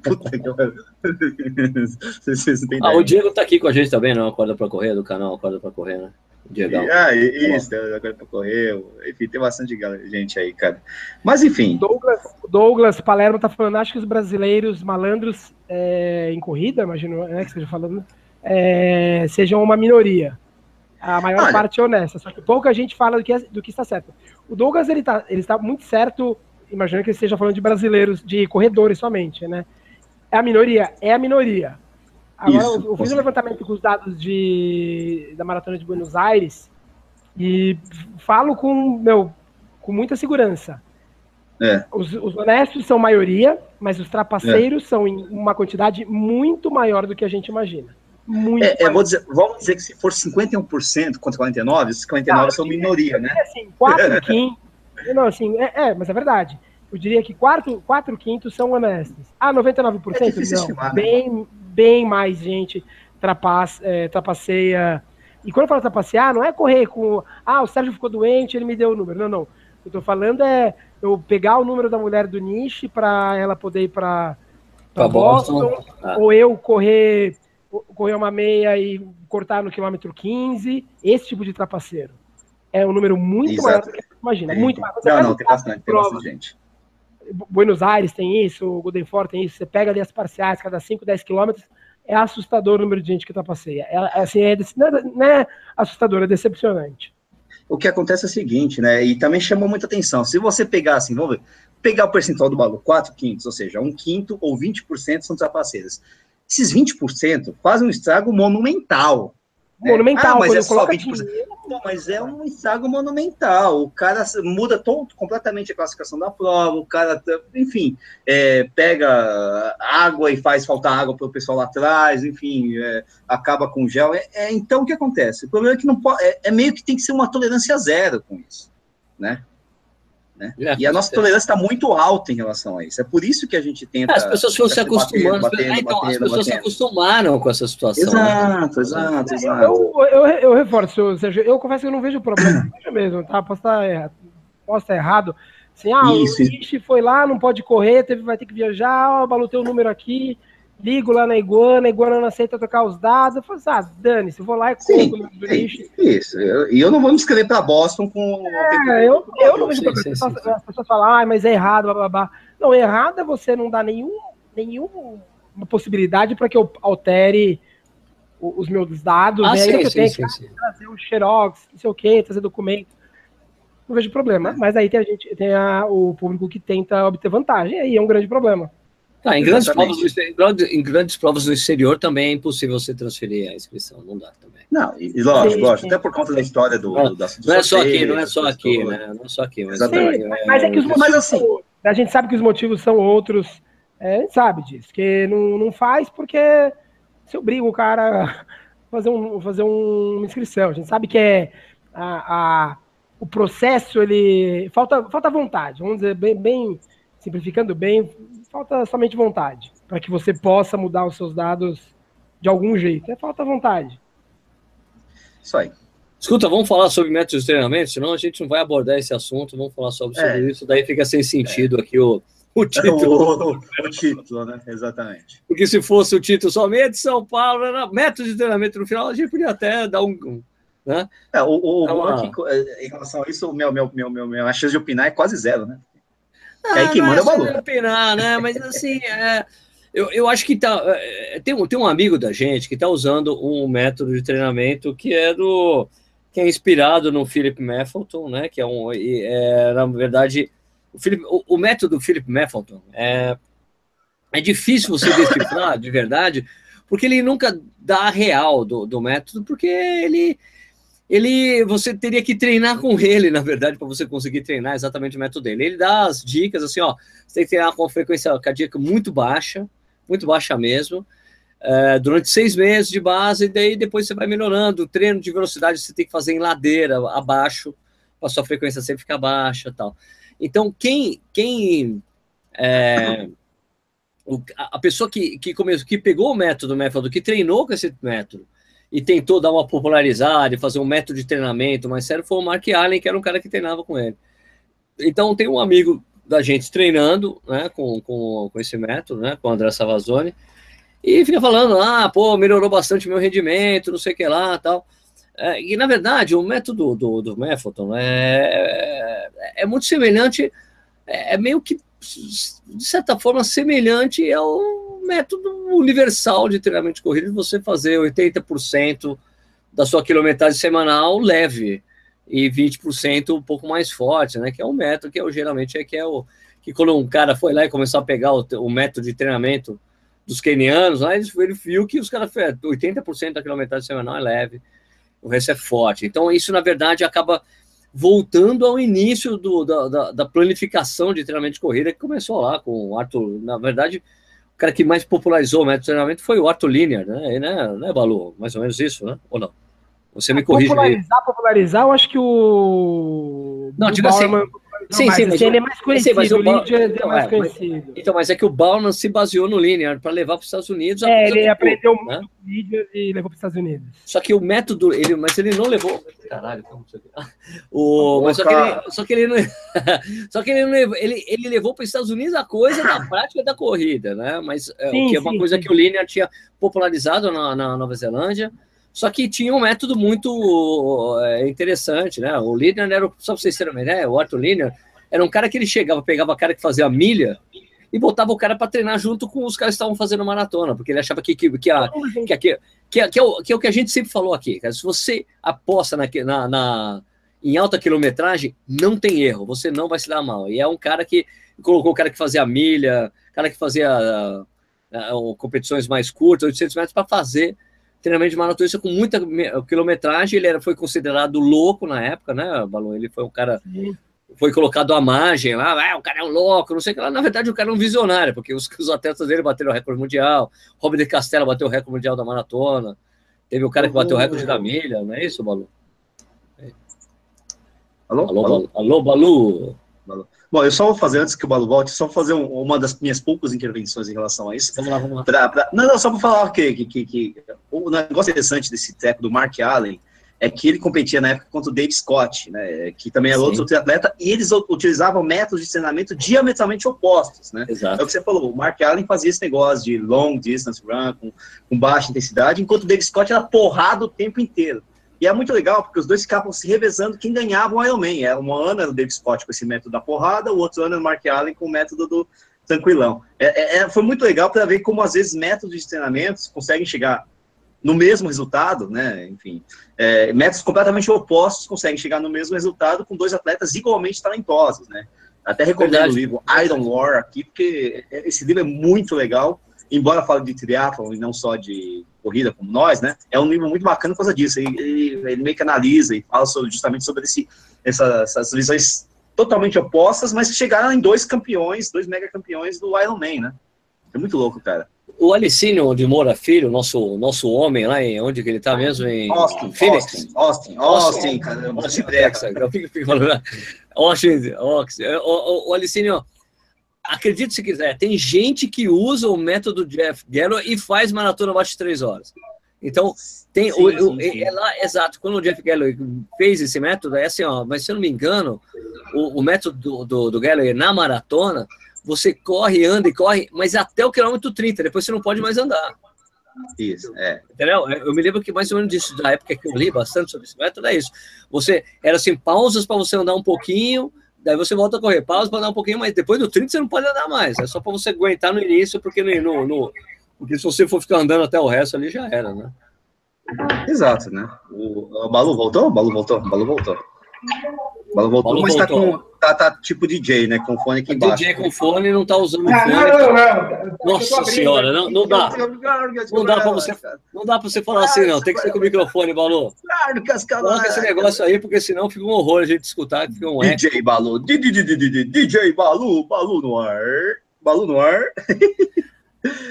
Puta que ah, o Diego tá aqui com a gente também, não? Acorda para correr, do canal Acorda para correr, né? Diegão. Ah, isso, agora correu. Enfim, tem bastante gente aí, cara. Mas enfim. Douglas, Douglas Palermo tá falando, acho que os brasileiros malandros é, em corrida, imagino né, que esteja falando, é, sejam uma minoria. A maior Olha, parte é honesta, só que pouca gente fala do que, é, do que está certo. O Douglas, ele, tá, ele está muito certo, imagino que ele esteja falando de brasileiros, de corredores somente, né? É a minoria? É a minoria. Agora, Isso, eu, eu fiz um levantamento com os dados de, da Maratona de Buenos Aires e falo com, meu, com muita segurança. É. Os, os, honestos são maioria, mas os trapaceiros é. são em uma quantidade muito maior do que a gente imagina. Muito é, é, dizer, vamos dizer que se for 51% contra 49%, esses 49% não, são minoria, né? Assim, 4 quintos. não, assim, é, é, mas é verdade. Eu diria que 4, 4 quintos são honestos. Ah, 99%? É não, estimar, né? bem, né? Bem mais gente trapace, é, trapaceia. E quando eu falo trapacear, não é correr com. Ah, o Sérgio ficou doente, ele me deu o número. Não, não. O que eu tô falando é eu pegar o número da mulher do niche para ela poder ir para Boston, Boston. Ah. ou eu correr correr uma meia e cortar no quilômetro 15, esse tipo de trapaceiro. É um número muito Exato. maior do que você imagina. Tem, muito maior. Você não, não, tem bastante, tem bastante gente. Buenos Aires tem isso, o Golden Fort tem isso, você pega ali as parciais, cada 5, 10 quilômetros, é assustador o número de gente que trapaceia. É, é, assim, é, é, não é assustador, é decepcionante. O que acontece é o seguinte, né, e também chamou muita atenção, se você pegar assim, vamos ver, pegar o percentual do balu, 4 quintos, ou seja, um quinto ou 20% são trapaceiras esses 20% fazem um estrago monumental. Né? Monumental, ah, mas é só 20%. Não, mas é um estrago monumental. O cara muda todo, completamente a classificação da prova, o cara, enfim, é, pega água e faz faltar água para o pessoal lá atrás, enfim, é, acaba com gel. É, é, então, o que acontece? O problema é que não pode, é, é meio que tem que ser uma tolerância zero com isso, né? Né? É, e a nossa tolerância está muito alta em relação a isso. É por isso que a gente tenta. as pessoas foram se acostumando. Batendo, ah, então, batendo, as pessoas batendo. se acostumaram com essa situação. Exato, né? exato, exato. Eu, eu, eu, reforço, Sérgio, eu confesso que eu não vejo problema. Vejo mesmo, tá? Posso estar errado. Posso estar errado. Assim, ah, isso. o Ishi foi lá, não pode correr, teve, vai ter que viajar, ó, balotei o número aqui, ligo lá na Iguana, a Iguana não aceita trocar os dados. Eu falo assim, ah, dane-se, vou lá e compro do lixo. Isso, e eu, não vou me inscrever para Boston com. É, eu, eu não vejo problema. As pessoas falam, ah, mas é errado, blá, blá, blá. Não, errado é você não dar nenhum, nenhuma possibilidade para que eu altere os meus dados, ah, né? Sim, eu tenho que sim. trazer o xerox, não sei o quê, trazer documento. Não vejo problema. Mas aí tem a gente, tem a, o público que tenta obter vantagem, aí é um grande problema. Em, grandes provas em grandes provas no exterior também é impossível você transferir a inscrição, não dá também. Não, e, lógico, lógico, até por conta da história do, não, da, do não é só aqui, não é só aqui, né? Não é só aqui, mas, Exatamente. É, mas é que os motivos, mas assim, a gente sabe que os motivos são outros, é, a gente sabe disso, que não, não faz porque se obriga o cara a fazer, um, fazer uma inscrição. A gente sabe que é a, a, o processo, ele falta, falta vontade, vamos dizer, bem, bem simplificando bem, falta somente vontade para que você possa mudar os seus dados de algum jeito. É falta vontade. Isso aí. Escuta, vamos falar sobre métodos de treinamento, senão a gente não vai abordar esse assunto, vamos falar sobre, é. sobre isso, daí fica sem sentido é. aqui o, o título. O, o, título, né? Exatamente. Porque se fosse o título somente São Paulo, era método de treinamento no final, a gente podia até dar um. né? É, o, o, o aqui, em relação a isso, meu, meu, meu, meu, minha chance de opinar é quase zero, né? Ah, aí que manda é o valor. Opinar, né? Mas assim, é, eu, eu acho que tá, é, tem, tem um amigo da gente que está usando um método de treinamento que é do que é inspirado no Philip Maffelton, né? Que é um, é, na verdade, o, Philip, o, o método Philip Maffelton é, é difícil você decifrar de verdade, porque ele nunca dá a real do, do método, porque ele ele você teria que treinar com ele, na verdade, para você conseguir treinar exatamente o método dele. Ele dá as dicas assim, ó, você tem que treinar com frequência cardíaca muito baixa, muito baixa mesmo, é, durante seis meses de base, e daí depois você vai melhorando. O treino de velocidade você tem que fazer em ladeira, abaixo, para sua frequência sempre ficar baixa tal. Então, quem, quem é, a pessoa que, que, começou, que pegou o método, o método, que treinou com esse método, e tentou dar uma popularizada fazer um método de treinamento mais sério foi o Mark Allen, que era um cara que treinava com ele. Então tem um amigo da gente treinando, né, com, com, com esse método, né, com o André Savazone, e fica falando, ah, pô, melhorou bastante meu rendimento, não sei o que lá, tal. É, e, na verdade, o método do, do Mafferton é, é, é, muito semelhante, é, é, meio que, de certa forma, semelhante ao método universal de treinamento de corrida, de você fazer 80% da sua quilometragem semanal leve e 20% um pouco mais forte, né? Que é um método que eu, geralmente é que é o que quando um cara foi lá e começou a pegar o, o método de treinamento dos kenianos, lá ele viu que os caras 80% da quilometragem semanal é leve, o resto é forte. Então, isso, na verdade, acaba voltando ao início do, da, da, da, planificação de treinamento de corrida, que começou lá com o Arthur. Na verdade, o cara que mais popularizou o método de treinamento foi o Arthur Linear, né? E, né, né, Balu? Mais ou menos isso, né? Ou não? Você me corrige. Popularizar, popularizar, eu acho que o. Não, diga assim. Sim, mas, sim, mas ele é mais conhecido, sim, mas o, o é então, mais é, conhecido. Mas, então, mas é que o Bauman se baseou no Linear para levar para os Estados Unidos. É, ele aprendeu né? muito vídeo e levou para os Estados Unidos. Só que o método, ele, mas ele não levou. Caralho, como o, mas só que, ele, só que ele não, só que ele não levou, ele, ele levou para os Estados Unidos a coisa da prática da corrida, né? Mas é, sim, que é uma sim, coisa sim. que o Linear tinha popularizado na, na Nova Zelândia. Só que tinha um método muito é, interessante, né? O Linear era, só para vocês terem uma ideia, o Arthur Linear era um cara que ele chegava, pegava o cara que fazia a milha e botava o cara para treinar junto com os caras que estavam fazendo maratona, porque ele achava que, que, que, a, que, que, que, que, é o, que é o que a gente sempre falou aqui, cara. Se você aposta na, na, na, em alta quilometragem, não tem erro, você não vai se dar mal. E é um cara que colocou o cara que fazia a milha, cara que fazia uh, uh, competições mais curtas, 800 metros, para fazer treinamento de maratonista com muita quilometragem. Ele era, foi considerado louco na época, né, Balão? Ele foi um cara Sim foi colocado à margem lá, ah, o cara é um louco, não sei o que lá. Na verdade, o cara é um visionário, porque os, os atletas dele bateram o recorde mundial. Robert de Castella bateu o recorde mundial da maratona. Teve o cara que bateu o recorde da milha, não é isso, Balu? Alô? Alô, Alô? Alô, Balu? Balu? Bom, eu só vou fazer, antes que o Balu volte, só fazer um, uma das minhas poucas intervenções em relação a isso. Vamos lá, vamos lá. Pra, pra, não, não, só para falar que, que, que, que, o negócio interessante desse treco do Mark Allen é que ele competia na época contra o Dave Scott, né, que também era outro atleta, e eles utilizavam métodos de treinamento diametralmente opostos, né? Exato. É o que você falou, o Mark Allen fazia esse negócio de long distance run, com, com baixa intensidade, enquanto o Dave Scott era porrado o tempo inteiro. E é muito legal, porque os dois ficavam se revezando quem ganhava o Ironman. Era um ano era o Dave Scott com esse método da porrada, o outro ano era o Mark Allen com o método do tranquilão. É, é, foi muito legal para ver como, às vezes, métodos de treinamento conseguem chegar no mesmo resultado, né? Enfim, é, métodos completamente opostos conseguem chegar no mesmo resultado com dois atletas igualmente talentosos, né? Até recomendo o livro Iron War aqui, porque esse livro é muito legal, embora fale de triatlon e não só de corrida como nós, né? É um livro muito bacana por causa disso. Ele, ele, meio que analisa e fala sobre, justamente sobre esse, essa, essas visões totalmente opostas, mas chegaram em dois campeões, dois mega campeões do Ironman, né? É muito louco, cara. O Alicínio de Moura Filho, nosso, nosso homem lá em onde que ele está mesmo? Em Austin, Phoenix. Austin, Austin, Austin, caramba. Austin, Texas. Eu fico, fico falando. Austin, Austin. O, o, o Alicínio, acredite se quiser, tem gente que usa o método Jeff Galloway e faz maratona abaixo de três horas. Então, tem sim, o, sim, sim. É lá, exato, quando o Jeff Galloway fez esse método, é assim, ó, mas se eu não me engano, o, o método do, do, do Galloway na maratona, você corre, anda e corre, mas até o quilômetro 30, depois você não pode mais andar. Isso, é. Entendeu? Eu me lembro que mais ou menos disso, da época que eu li bastante sobre esse método, é isso. Você, era assim, pausas para você andar um pouquinho, daí você volta a correr, pausa para andar um pouquinho, mas depois do 30 você não pode andar mais, é só para você aguentar no início, porque no, no, porque se você for ficar andando até o resto ali, já era, né? Exato, né? O, o Balu voltou? O Balu voltou? O Balu voltou. Balu voltou, Balu mas tá voltou. tá com. Tá, tá, tipo DJ, né? Com fone aqui embaixo. DJ com fone não tá usando ah, fone. Não, não, não. Nossa senhora, não, não dá. Não dá pra você, não dá pra você falar assim, não. Tem que ser com o microfone, Balu. Coloca esse negócio aí, porque senão fica um horror a gente escutar. Fica um DJ Balu. DJ Balu, Balu no ar. Balu no ar.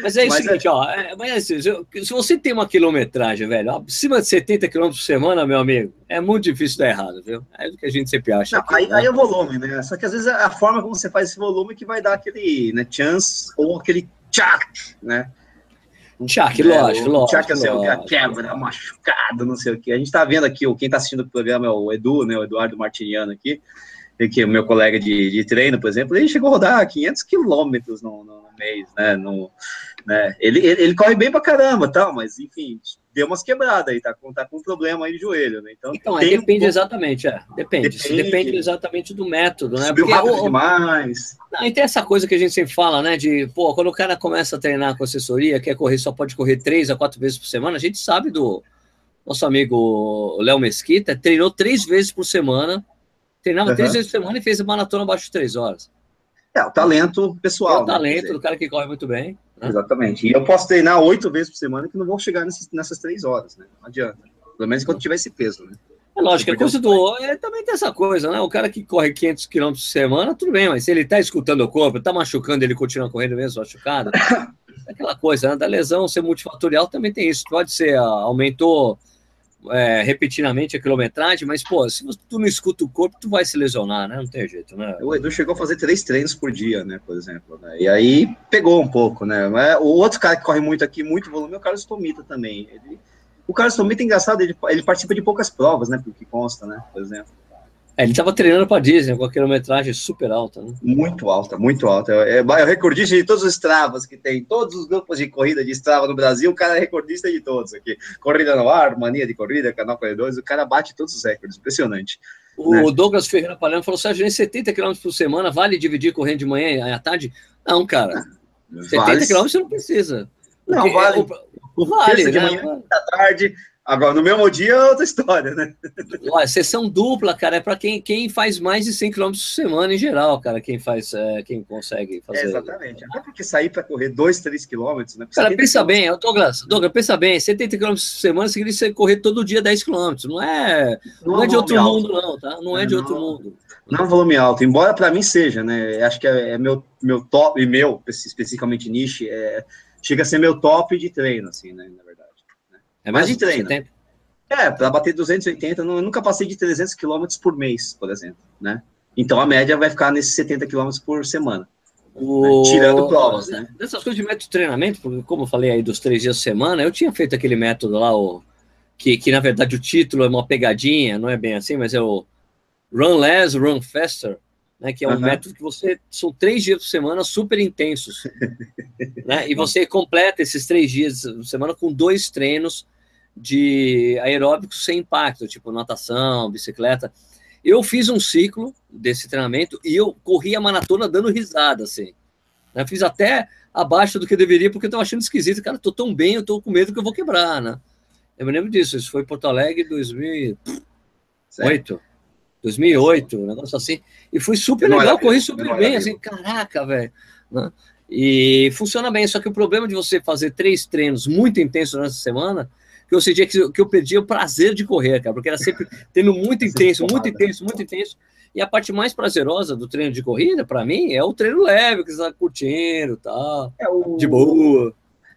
Mas é o seguinte, é... ó. É, mas é assim, se você tem uma quilometragem, velho, acima de 70 km por semana, meu amigo, é muito difícil dar errado, viu? É o que a gente sempre acha. Não, aqui, aí, né? aí é o volume, né? Só que às vezes é a forma como você faz esse volume que vai dar aquele né, chance ou aquele tchac, né? Tchac, é, lógico, lógico. Tchac, assim, lógico. a quebra, machucado, não sei o que. A gente tá vendo aqui, quem tá assistindo o programa é o Edu, né? O Eduardo Martiniano aqui que o meu colega de, de, treino, por exemplo, ele chegou a rodar 500 quilômetros no, no, mês, né? No, né? Ele, ele, ele, corre bem pra caramba, tal, mas enfim, deu umas quebradas aí, tá com, tá com um problema aí de joelho, né? Então, então é, depende um... exatamente, é. Depende. Depende. depende. exatamente do método, né? Subiu rápido o, demais. Não, e tem essa coisa que a gente sempre fala, né? De, pô, quando o cara começa a treinar com assessoria, quer correr, só pode correr três a quatro vezes por semana, a gente sabe do nosso amigo Léo Mesquita, treinou três vezes por semana, treinava uhum. três vezes por semana e fez a maratona abaixo de três horas. É, o talento pessoal. É o né? talento do cara que corre muito bem. Né? Exatamente. E eu posso treinar oito vezes por semana que não vão chegar nessas, nessas três horas, né? Não adianta. Pelo menos quando tiver esse peso, né? É lógico, a coisa do. É, também tem essa coisa, né? O cara que corre 500 km por semana, tudo bem, mas se ele tá escutando o corpo, tá machucando, ele continua correndo mesmo machucado. É aquela coisa, né? Da lesão ser multifatorial também tem isso. Pode ser, aumentou é, repetidamente a quilometragem, mas, pô, se tu não escuta o corpo, tu vai se lesionar, né? Não tem jeito, né? O Edu chegou a fazer três treinos por dia, né, por exemplo, né? E aí pegou um pouco, né? O outro cara que corre muito aqui, muito volume, é o Carlos Tomita também. Ele, o Carlos Tomita é engraçado, ele, ele participa de poucas provas, né, porque consta, né, por exemplo. É, ele estava treinando para Disney com a quilometragem super alta, né? Muito alta, muito alta. É, é, o recordista de todos os Stravas que tem, todos os grupos de corrida de Strava no Brasil, o cara é recordista de todos aqui. Corrida no ar, mania de corrida, canal corredores, o cara bate todos os recordes, impressionante. O né? Douglas Ferreira Palermo falou: Sérgio, nem 70 km por semana vale dividir correndo de manhã e à tarde? Não, cara. Vale. 70 km você não precisa. Não, vale. É, o, vale, de né? manhã, à tarde, Agora, no mesmo dia é outra história, né? Olha, sessão dupla, cara, é para quem, quem faz mais de 100 km por semana em geral, cara, quem faz, é, quem consegue fazer. É exatamente. Até porque sair para correr 2, 3 km, né? Cara, pensa bem, Douglas, Douglas, pensa bem, 70 km por semana significa você correr todo dia 10 km. Não é, não, não é, é de outro alto. mundo, não, tá? Não é, é de outro mundo. Não é um volume alto, embora para mim seja, né? Acho que é, é, meu, meu top, e meu, especificamente niche, é, chega a ser meu top de treino, assim, né? É mais de treino. É, para bater 280, eu nunca passei de 300 km por mês, por exemplo, né? Então a média vai ficar nesses 70 km por semana. O... Né? Tirando provas, né? Dessas coisas de método de treinamento, porque como eu falei aí dos três dias por semana, eu tinha feito aquele método lá, o, que, que na verdade o título é uma pegadinha, não é bem assim, mas é o Run Less, Run Faster, né? Que é um uhum. método que você são três dias por semana super intensos, né? E você completa esses três dias por semana com dois treinos de aeróbicos sem impacto, tipo natação, bicicleta. Eu fiz um ciclo desse treinamento e eu corri a maratona dando risada, assim. Eu fiz até abaixo do que deveria, porque eu estava achando esquisito. Cara, tô tão bem, eu tô com medo que eu vou quebrar, né? Eu me lembro disso. Isso foi em Porto Alegre 2008. 2008, um negócio assim. E foi super legal, corri super bem, assim, caraca, velho. Né? E funciona bem, só que o problema de você fazer três treinos muito intensos nessa semana que eu sentia que, que eu perdia o prazer de correr, cara, porque era sempre tendo muito intenso, muito intenso, muito intenso. E a parte mais prazerosa do treino de corrida, para mim, é o treino leve, que você tá curtindo, tal, é o... de boa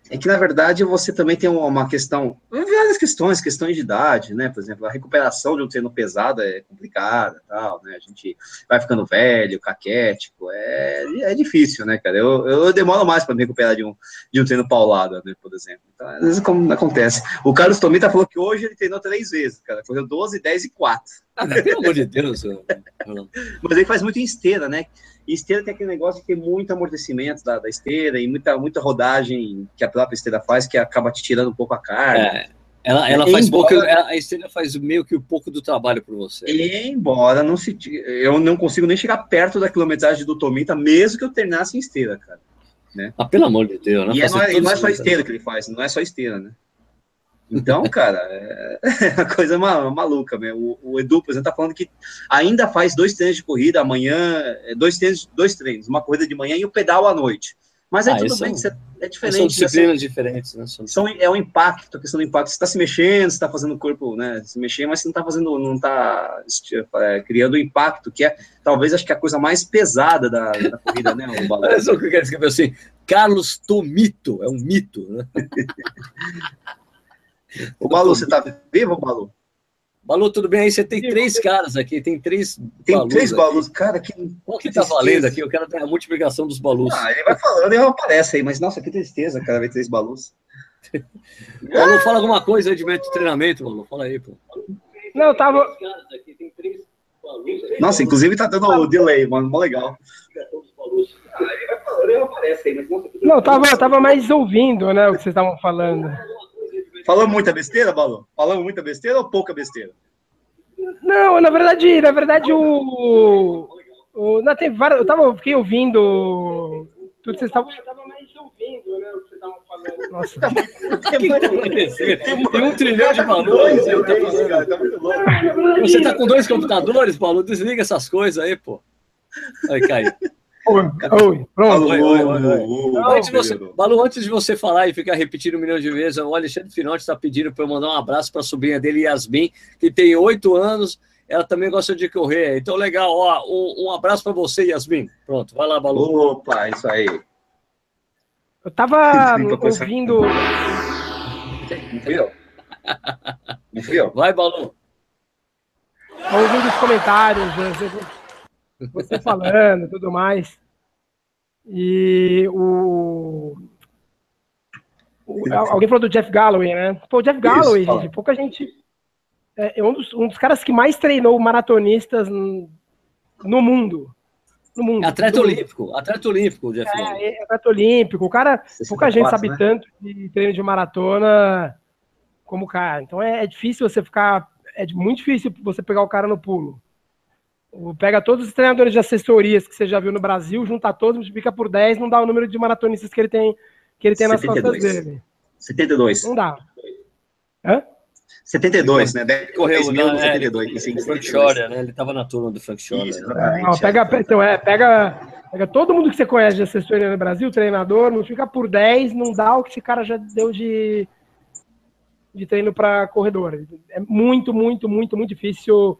é que, na verdade, você também tem uma questão, várias questões, questões de idade, né? Por exemplo, a recuperação de um treino pesado é complicada, tal, né? A gente vai ficando velho, caquético, é, é difícil, né, cara? Eu, eu demoro mais para me recuperar de um, de um treino paulado, né, por exemplo. Então, às vezes, como acontece. O Carlos Tomita falou que hoje ele treinou três vezes, cara. Correu 12, 10 e 4. Ah, pelo amor de Deus. Mas ele faz muito em esteira, né? E esteira tem aquele negócio de ter muito amortecimento da, da esteira e muita, muita rodagem que a própria esteira faz, que acaba te tirando um pouco a carga. É, ela, ela faz embora, pouco, a esteira faz meio que um pouco do trabalho para você. Embora não se, eu não consigo nem chegar perto da quilometragem do Tomita, mesmo que eu terminasse em esteira, cara. Né? Ah, pelo amor de Deus. Não, e é, não, é, não é só esteira que ele faz, não é só esteira, né? Então, cara, é, é uma coisa maluca, meu. O, o Edu, por exemplo, tá falando que ainda faz dois treinos de corrida amanhã, é, dois treinos, dois treinos, uma corrida de manhã e o pedal à noite. Mas é ah, tudo bem, são, é diferente. São né? disciplinas né? diferentes, né? São, é o impacto, a questão do impacto. Você está se mexendo, você está fazendo o corpo né, se mexer, mas você não está fazendo, não está é, criando impacto, que é talvez acho que a coisa mais pesada da, da corrida, né? O Olha só o que eu quero escrever assim: Carlos Tomito, é um mito, né? O Balu, você tá vivo, Balu? Balu, tudo bem? Aí você tem três caras aqui, tem três Tem balus três balus, aqui. cara, que. Qual que tá valendo aqui? Eu quero ter a multiplicação dos balus. Ah, ele vai falando e aparece aí, mas nossa, que tristeza, cara, ver três balus. Balu, fala alguma coisa aí de método de treinamento, Balu, fala aí, pô. Não, eu tava. Nossa, inclusive tá dando o delay, mano, mó legal. Não, eu tava, eu tava mais ouvindo, né, o que vocês estavam falando. Falamos muita besteira, Balu? Falamos muita besteira ou pouca besteira? Não, na verdade, na verdade, o. o não, tem várias, eu tava, fiquei ouvindo tudo que vocês estavam. Eu tava mais ouvindo, né? O que vocês estavam falando. Nossa. tem um trilhão de valores. Tá, tá muito louco. Você tá com dois computadores, Paulo? Desliga essas coisas aí, pô. Aí, caiu. Oi, pronto. Oi, oi, oi. Antes você, Balu, antes de você falar e ficar repetindo um milhão de vezes, o Alexandre Finotti está pedindo para eu mandar um abraço para a sobrinha dele, Yasmin, que tem oito anos. Ela também gosta de correr. Então, legal. Ó, um, um abraço para você, Yasmin. Pronto, vai lá, Balu. Opa, isso aí. Eu tava ouvindo. Não fui eu. Não fui eu. Vai, Balu. Ouvindo os comentários, você falando e tudo mais. E o, o, Alguém falou do Jeff Galloway, né? Pô, o Jeff Galloway, Isso, gente, pouca gente. É, é um, dos, um dos caras que mais treinou maratonistas no mundo. No mundo. Atleta no olímpico, mundo. atleta olímpico, Jeff Galloway. É, é, atleta olímpico. O cara, pouca gente sabe né? tanto de treino de maratona como o cara. Então é, é difícil você ficar. É muito difícil você pegar o cara no pulo. Pega todos os treinadores de assessorias que você já viu no Brasil, junta todos, multiplica por 10, não dá o número de maratonistas que ele tem, que ele tem nas 72. costas dele. 72. Não dá. Hã? 72, né? Deve correr o não, 72. É, Frank Schorrer, né? Ele estava na turma do Frank. Né? Não, pega, então, é, pega, pega todo mundo que você conhece de assessoria no Brasil, treinador, multiplica por 10, não dá o que esse cara já deu de, de treino para corredor. É muito, muito, muito, muito difícil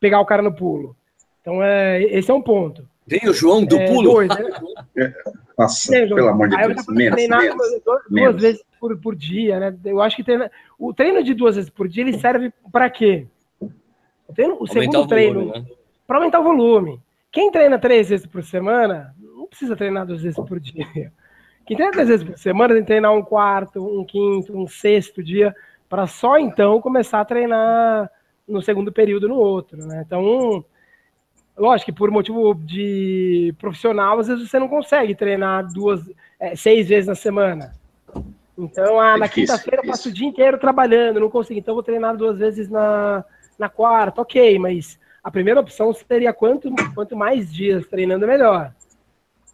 pegar o cara no pulo. Então, é, esse é um ponto. Tem o João do é, pulo? Dois, né? Nossa, pelo amor de Deus, menos, treinar menos, duas, menos. vezes por, por dia, né? Eu acho que treina, o treino de duas vezes por dia, ele serve para quê? O, treino, o segundo o treino, né? para aumentar o volume. Quem treina três vezes por semana, não precisa treinar duas vezes por dia. Quem treina três vezes por semana tem que treinar um quarto, um quinto, um sexto dia, para só então começar a treinar no segundo período no outro, né? Então, lógico que por motivo de profissional, às vezes você não consegue treinar duas, é, seis vezes na semana. Então, ah, é na quinta-feira eu passo o dia inteiro trabalhando, não consigo, então vou treinar duas vezes na, na quarta, ok, mas a primeira opção seria quanto, quanto mais dias treinando, melhor.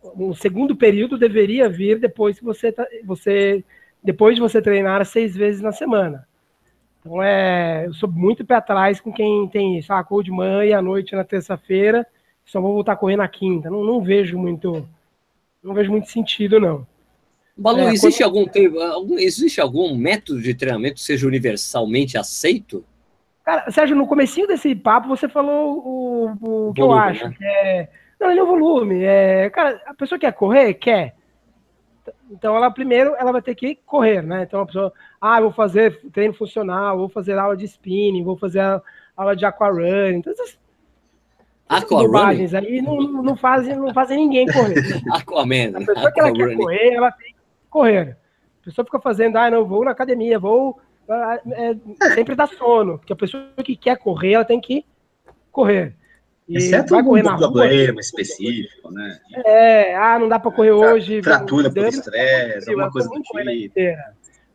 O segundo período deveria vir depois que você, tá, você depois de você treinar seis vezes na semana. Então é, eu sou muito pé atrás com quem tem isso. Ah, corro de manhã e à noite na terça-feira, só vou voltar a correr na quinta. Não, não vejo muito, não vejo muito sentido não. Balu, é, existe, quando... algum, algum, existe algum método de treinamento que seja universalmente aceito? Cara, Sérgio, no comecinho desse papo você falou o, o que volume, eu acho, né? que é. Não, não é o volume. É, cara, a pessoa quer correr? Quer. Então, ela primeiro ela vai ter que correr, né? Então, a pessoa, ah, vou fazer treino funcional, vou fazer aula de spinning, vou fazer aula de aquarun. Então, essas, essas aí não, não, fazem, não fazem ninguém correr. Aquaman. A pessoa que ela quer correr, ela tem que correr. A pessoa fica fazendo, ah, não, vou na academia, vou. Ah, é, sempre dá sono. Porque a pessoa que quer correr, ela tem que correr. E Exceto vai correr um problema rua, específico, né? É, ah, não dá para correr hoje. Fratura por estresse, alguma coisa do tipo.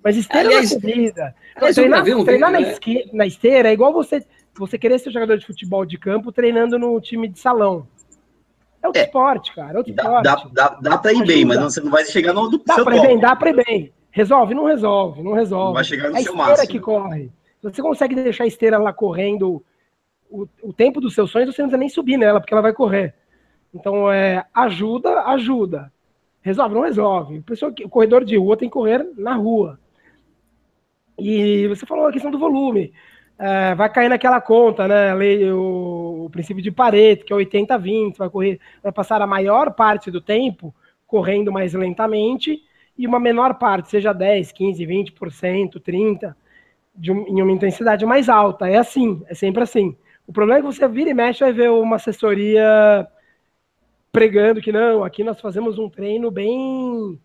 Mas esteira aliás, é corrida. Treinar, um treinar vídeo, na, né? esque, na esteira é igual você, você querer ser jogador de futebol de campo treinando no time de salão. É outro é, esporte, cara. É outro dá, esporte. Dá, dá, dá para ir Ajuda. bem, mas você não vai chegar no do dá seu pra ir bem, Dá para ir bem. Resolve? Não resolve, não resolve. Não vai chegar no é seu máximo. É a esteira que corre. Você consegue deixar a esteira lá correndo o, o tempo dos seus sonhos, você não precisa nem subir nela, porque ela vai correr. Então, é, ajuda, ajuda. Resolve, não resolve. Pessoa, o corredor de rua tem que correr na rua. E você falou a questão do volume. É, vai cair naquela conta, né? Lei, o, o princípio de Pareto, que é 80-20, vai correr, vai passar a maior parte do tempo correndo mais lentamente e uma menor parte, seja 10, 15, 20%, 30%, de um, em uma intensidade mais alta. É assim, é sempre assim. O problema é que você vira e mexe vai ver uma assessoria pregando que não, aqui nós fazemos um treino bem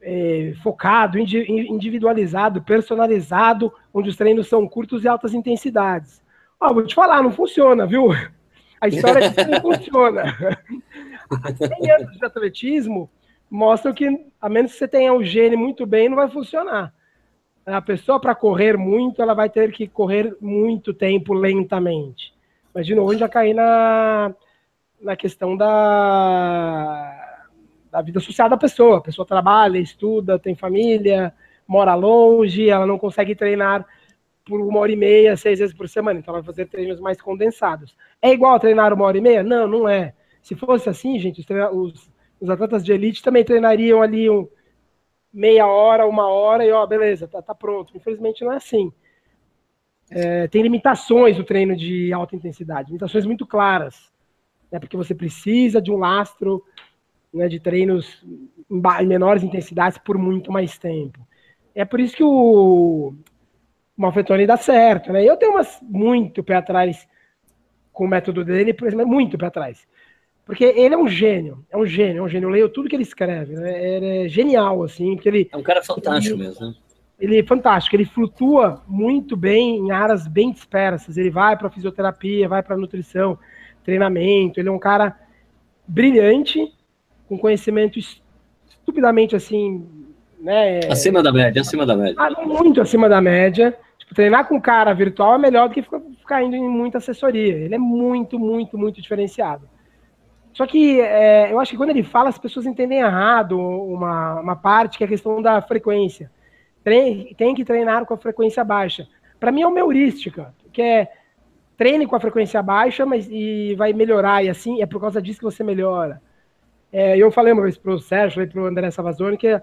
é, focado, individualizado, personalizado, onde os treinos são curtos e altas intensidades. Ó, vou te falar, não funciona, viu? A história é que não funciona. 100 anos de atletismo mostram que, a menos que você tenha o gene muito bem, não vai funcionar. A pessoa, para correr muito, ela vai ter que correr muito tempo lentamente. Mas, de novo, a gente já cair na, na questão da, da vida social da pessoa. A pessoa trabalha, estuda, tem família, mora longe, ela não consegue treinar por uma hora e meia, seis vezes por semana. Então, ela vai fazer treinos mais condensados. É igual treinar uma hora e meia? Não, não é. Se fosse assim, gente, os, os, os atletas de elite também treinariam ali um, meia hora, uma hora e ó, beleza, tá, tá pronto. Infelizmente não é assim. É, tem limitações o treino de alta intensidade, limitações muito claras, né, porque você precisa de um lastro né, de treinos em, menores intensidades por muito mais tempo. É por isso que o, Malfetone dá certo. Né? Eu tenho umas muito pé atrás com o método dele, muito pé atrás. Porque ele é um gênio, é um gênio, é um gênio. Eu leio tudo que ele escreve, né? Ele é genial, assim, porque ele... É um cara fantástico ele, mesmo, né? Ele é fantástico, ele flutua muito bem em áreas bem dispersas. Ele vai para fisioterapia, vai para nutrição, treinamento. Ele é um cara brilhante, com conhecimento estupidamente, assim, né? Acima da média, acima da média. Ah, muito acima da média. Tipo, treinar com cara virtual é melhor do que ficar indo em muita assessoria. Ele é muito, muito, muito diferenciado. Só que é, eu acho que quando ele fala, as pessoas entendem errado uma, uma parte que é a questão da frequência. Tem, que treinar com a frequência baixa. Para mim é uma heurística, que é treine com a frequência baixa, mas e vai melhorar, e assim, é por causa disso que você melhora. É, eu falei uma vez para o Sérgio e para o André Savazone que,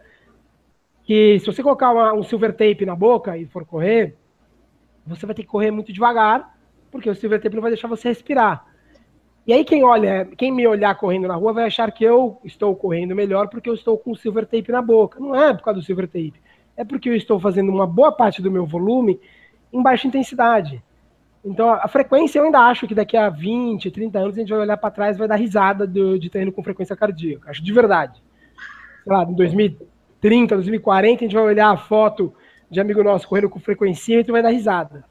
que se você colocar uma, um silver tape na boca e for correr, você vai ter que correr muito devagar, porque o silver tape não vai deixar você respirar. E aí quem olha, quem me olhar correndo na rua vai achar que eu estou correndo melhor porque eu estou com silver tape na boca. Não é por causa do silver tape. É porque eu estou fazendo uma boa parte do meu volume em baixa intensidade. Então, a frequência, eu ainda acho que daqui a 20, 30 anos a gente vai olhar para trás e vai dar risada do, de treino com frequência cardíaca. Acho de verdade. Sei lá, em 2030, 2040, a gente vai olhar a foto de amigo nosso correndo com frequência e vai dar risada.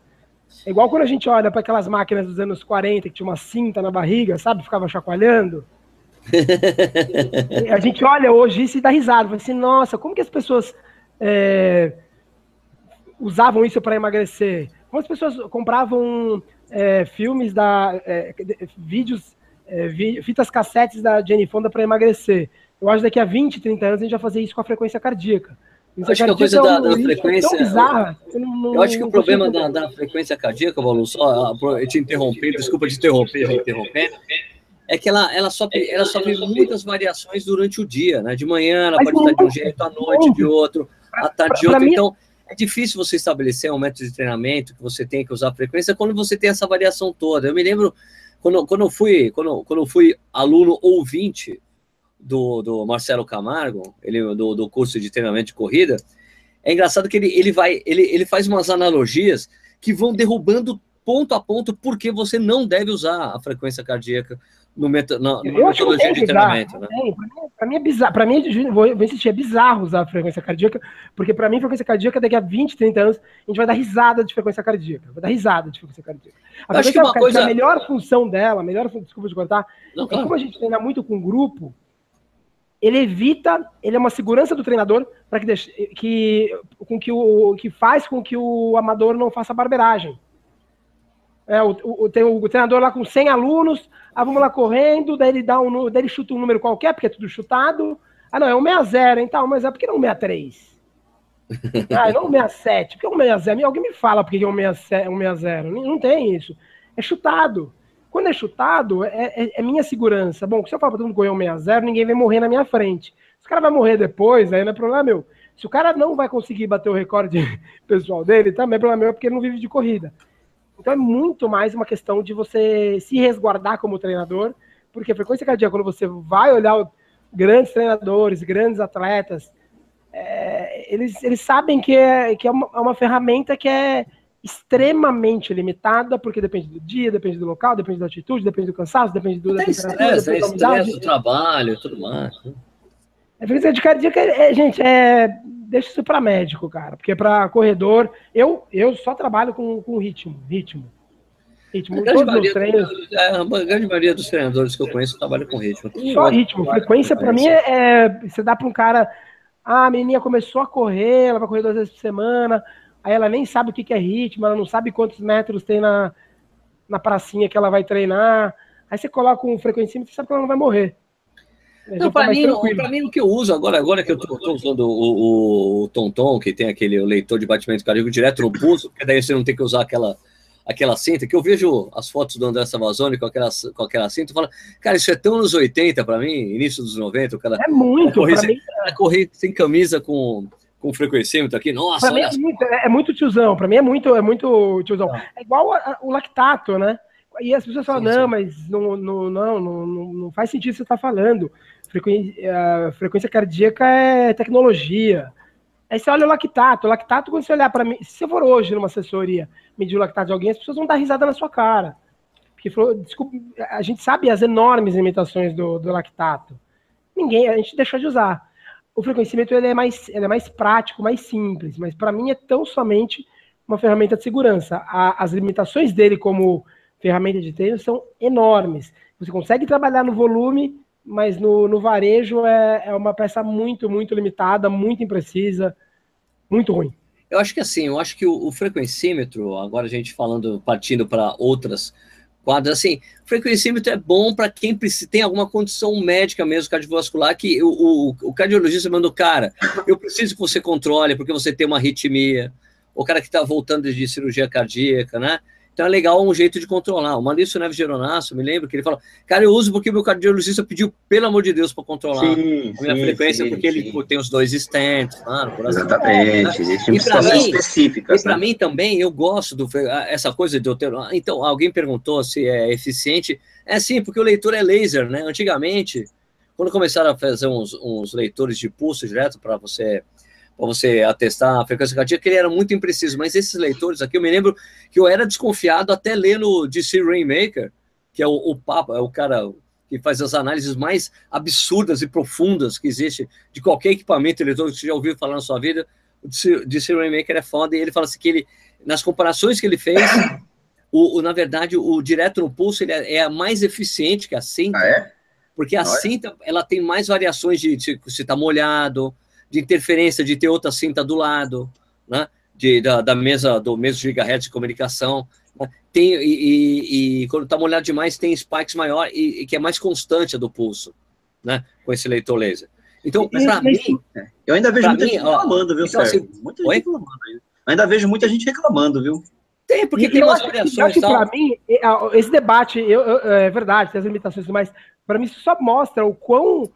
É igual quando a gente olha para aquelas máquinas dos anos 40 que tinha uma cinta na barriga, sabe? Ficava chacoalhando. a gente olha hoje isso e dá risada. Fala assim, nossa, como que as pessoas é, usavam isso para emagrecer? Como as pessoas compravam é, filmes da. É, vídeos, é, fitas cassetes da Jenny Fonda para emagrecer? Eu acho que daqui a 20, 30 anos a gente vai fazer isso com a frequência cardíaca. Eu acho que a coisa da, da frequência. Bizarra, eu, não, eu, acho que o problema da, da, frequência cardíaca, Paulo, só eu te interromper, desculpa te interromper, interromper, é que ela, ela, sofre, ela sofre muitas variações durante o dia, né? De manhã ela pode estar de um jeito, à noite de outro, à tarde de outro. Então, é difícil você estabelecer um método de treinamento que você tem que usar frequência quando você tem essa variação toda. Eu me lembro quando, quando eu fui, quando, quando eu fui aluno ouvinte do, do Marcelo Camargo, ele do, do curso de treinamento de corrida, é engraçado que ele, ele vai, ele, ele faz umas analogias que vão derrubando ponto a ponto porque você não deve usar a frequência cardíaca no meto, na, metodologia de treinamento. Né? Para mim é bizarro, para mim, vou, vou insistir, é bizarro usar a frequência cardíaca, porque para mim, frequência cardíaca, daqui a 20, 30 anos, a gente vai dar risada de frequência cardíaca. Vai dar risada de frequência cardíaca. A frequência cardíaca, coisa... a melhor função dela, a melhor, desculpa de cortar, não, é claro. como a gente treina muito com grupo, ele evita, ele é uma segurança do treinador para que, deixe, que, com que, o, que faz com que o amador não faça barberagem. É, o, o, tem o, treinador lá com 100 alunos, ah, vamos lá correndo, daí ele, dá um, daí ele chuta um número qualquer, porque é tudo chutado. Ah, não, é um 60, então, mas é porque não um 63? ah, não um 67, porque é um 60? Alguém me fala porque é um 60, um 60. Não tem isso. É chutado. Quando é chutado, é, é, é minha segurança. Bom, se eu falar pra todo mundo correr um 6-0, ninguém vai morrer na minha frente. Se o cara vai morrer depois, aí não é problema meu. Se o cara não vai conseguir bater o recorde pessoal dele, também é problema meu, porque ele não vive de corrida. Então é muito mais uma questão de você se resguardar como treinador, porque a frequência cardíaca, quando você vai olhar grandes treinadores, grandes atletas, é, eles, eles sabem que é, que é uma, é uma ferramenta que é extremamente limitada, porque depende do dia, depende do local, depende da atitude, depende do cansaço, depende do da estresse, é estresse do trabalho, tudo mais. Né? A frequência de cardíaca, é, gente, é, deixa isso para médico, cara, porque para corredor, eu, eu só trabalho com, com ritmo, ritmo. Ritmo, a grande, maioria, treinos, é, a grande maioria dos treinadores que eu conheço trabalham com ritmo. Só ritmo. Frequência, para mim, é, é, você dá para um cara. Ah, a menina começou a correr, ela vai correr duas vezes por semana aí ela nem sabe o que é ritmo, ela não sabe quantos metros tem na, na pracinha que ela vai treinar. Aí você coloca um frequencímetro, você sabe que ela não vai morrer. Não, para mim, mim, o que eu uso agora, agora que eu estou usando o, o, o Tonton, que tem aquele leitor de batimento cardíaco direto no pulso, porque daí você não tem que usar aquela, aquela cinta, que eu vejo as fotos do André Savazone com aquela, com aquela cinta e falo, cara, isso é tão nos 80 para mim, início dos 90, o cara. É muito, correr, sem, mim, correr sem camisa com, com frequencímetro aqui, nossa. Pra mim é muito, é muito, tiozão, para mim é muito, é muito tiozão. Não. É igual a, a, o lactato, né? E as pessoas falam, sim, não, sim. mas não, não, não, não, não faz sentido você estar tá falando. Frequência, a frequência cardíaca é tecnologia. Aí você olha o lactato. O lactato, quando você olhar para mim, se você for hoje numa assessoria medir o lactato de alguém, as pessoas vão dar risada na sua cara. Porque desculpa, a gente sabe as enormes limitações do, do lactato. Ninguém, a gente deixou de usar. O frequencímetro ele é mais, ele é mais prático, mais simples, mas para mim é tão somente uma ferramenta de segurança. A, as limitações dele como ferramenta de treino são enormes. Você consegue trabalhar no volume, mas no, no varejo é, é uma peça muito, muito limitada, muito imprecisa, muito ruim. Eu acho que assim, eu acho que o, o frequencímetro, agora a gente falando, partindo para outras quadras, assim, frequencímetro é bom para quem tem alguma condição médica mesmo cardiovascular, que o, o, o cardiologista manda o cara, eu preciso que você controle, porque você tem uma arritmia, o cara que está voltando de cirurgia cardíaca, né? Então é legal um jeito de controlar. O Maurício Neves Geronasso, me lembro que ele falou, cara, eu uso porque meu cardiologista pediu, pelo amor de Deus, para controlar sim, a minha sim, frequência, sim, porque ele tem os dois stents, mano, por Exatamente, né? existem situações específicas. E para né? mim também, eu gosto do essa coisa de eu ter. Então, alguém perguntou se é eficiente. É sim, porque o leitor é laser, né? Antigamente, quando começaram a fazer uns, uns leitores de pulso direto para você para você atestar a frequência cardíaca, ele era muito impreciso. Mas esses leitores aqui, eu me lembro que eu era desconfiado até ler no DC Rainmaker, que é o, o Papa, é o cara que faz as análises mais absurdas e profundas que existe de qualquer equipamento eletrônico que você já ouviu falar na sua vida. O DC Rainmaker é foda e ele fala assim que ele, nas comparações que ele fez, o, o na verdade, o direto no pulso ele é, é mais eficiente que a cinta. Ah, é? Porque a Olha. cinta ela tem mais variações de se está molhado, de interferência, de ter outra cinta do lado, né? De, da, da mesa, do mesmo gigahertz de comunicação. Né? Tem, e, e, e quando está molhado demais, tem spikes maior e, e, que é mais constante a do pulso, né? Com esse leitor laser. Então, para mim. Eu ainda vejo muita mim, gente reclamando, viu, então? Assim, muita gente reclamando ainda. Ainda vejo muita gente reclamando, viu? Tem, porque e tem umas variações. Para mim, esse debate, eu, eu, é verdade, tem as limitações, mas para mim isso só mostra o quão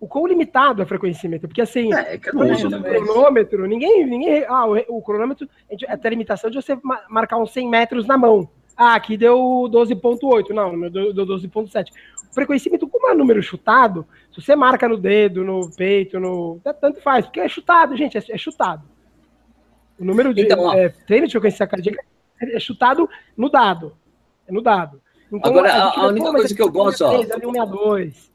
o quão limitado é o frequencímetro, porque assim, é, é que não uso, né, cronômetro, ninguém, ninguém, ah, o, o cronômetro é até a limitação de você marcar uns 100 metros na mão. Ah, aqui deu 12.8, não, deu 12.7. O frequencímetro, como é número chutado, se você marca no dedo, no peito, no tanto faz, porque é chutado, gente, é, é chutado. O número de então, é, treino de frequência cardíaca é chutado no dado, é no dado. Então, Agora, a, a, a única coisa que eu gosto, ó, 162.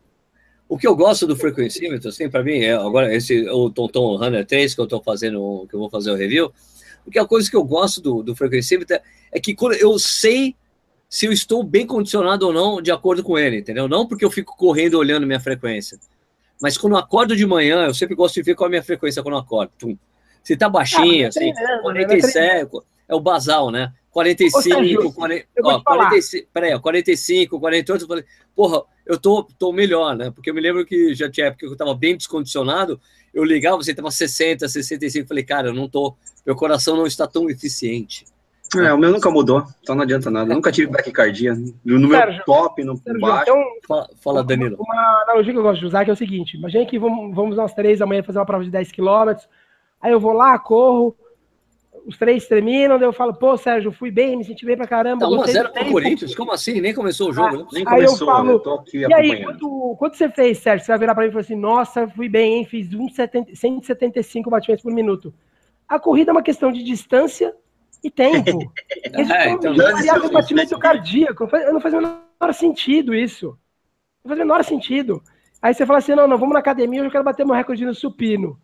O que eu gosto do frequencímetro, assim, para mim, é agora esse o Tonton Runner 3 que eu estou fazendo, que eu vou fazer o review, porque a coisa que eu gosto do, do frequencímetro é que quando eu sei se eu estou bem condicionado ou não de acordo com ele, entendeu? Não porque eu fico correndo olhando minha frequência, mas quando eu acordo de manhã, eu sempre gosto de ver qual é a minha frequência quando eu acordo. Se tá baixinha, ah, assim, 47, é o basal, né? 45, Sérgio, 40, ó, 45, peraí, 45, 48, eu falei, porra, eu tô, tô melhor, né? Porque eu me lembro que já tinha época que eu tava bem descondicionado, eu ligava, você tava 60, 65, falei, cara, eu não tô, meu coração não está tão eficiente. É, o meu nunca mudou, então não adianta nada. Eu nunca tive taquicardia. No, no Sérgio, meu top, no Sérgio, baixo. Então, fala, fala, Danilo. Uma analogia que eu gosto de usar que é o seguinte: imagina que vamos, vamos nós três amanhã fazer uma prova de 10 km, aí eu vou lá, corro, os três terminam, daí eu falo, pô, Sérgio, fui bem, me senti bem pra caramba. Tá 1x0 pro Corinthians? Como assim? Nem começou o jogo, ah, Nem começou, eu, falo, eu tô aqui E aí, quanto, quanto você fez, Sérgio? Você vai virar pra mim e falar assim, nossa, fui bem, hein? Fiz 175 batimentos por minuto. A corrida é uma questão de distância e tempo. é, então, variável batimento cardíaco. Não faz o menor sentido isso. Não faz o menor sentido. Aí você fala assim, não, não, vamos na academia, eu quero bater meu recorde no supino.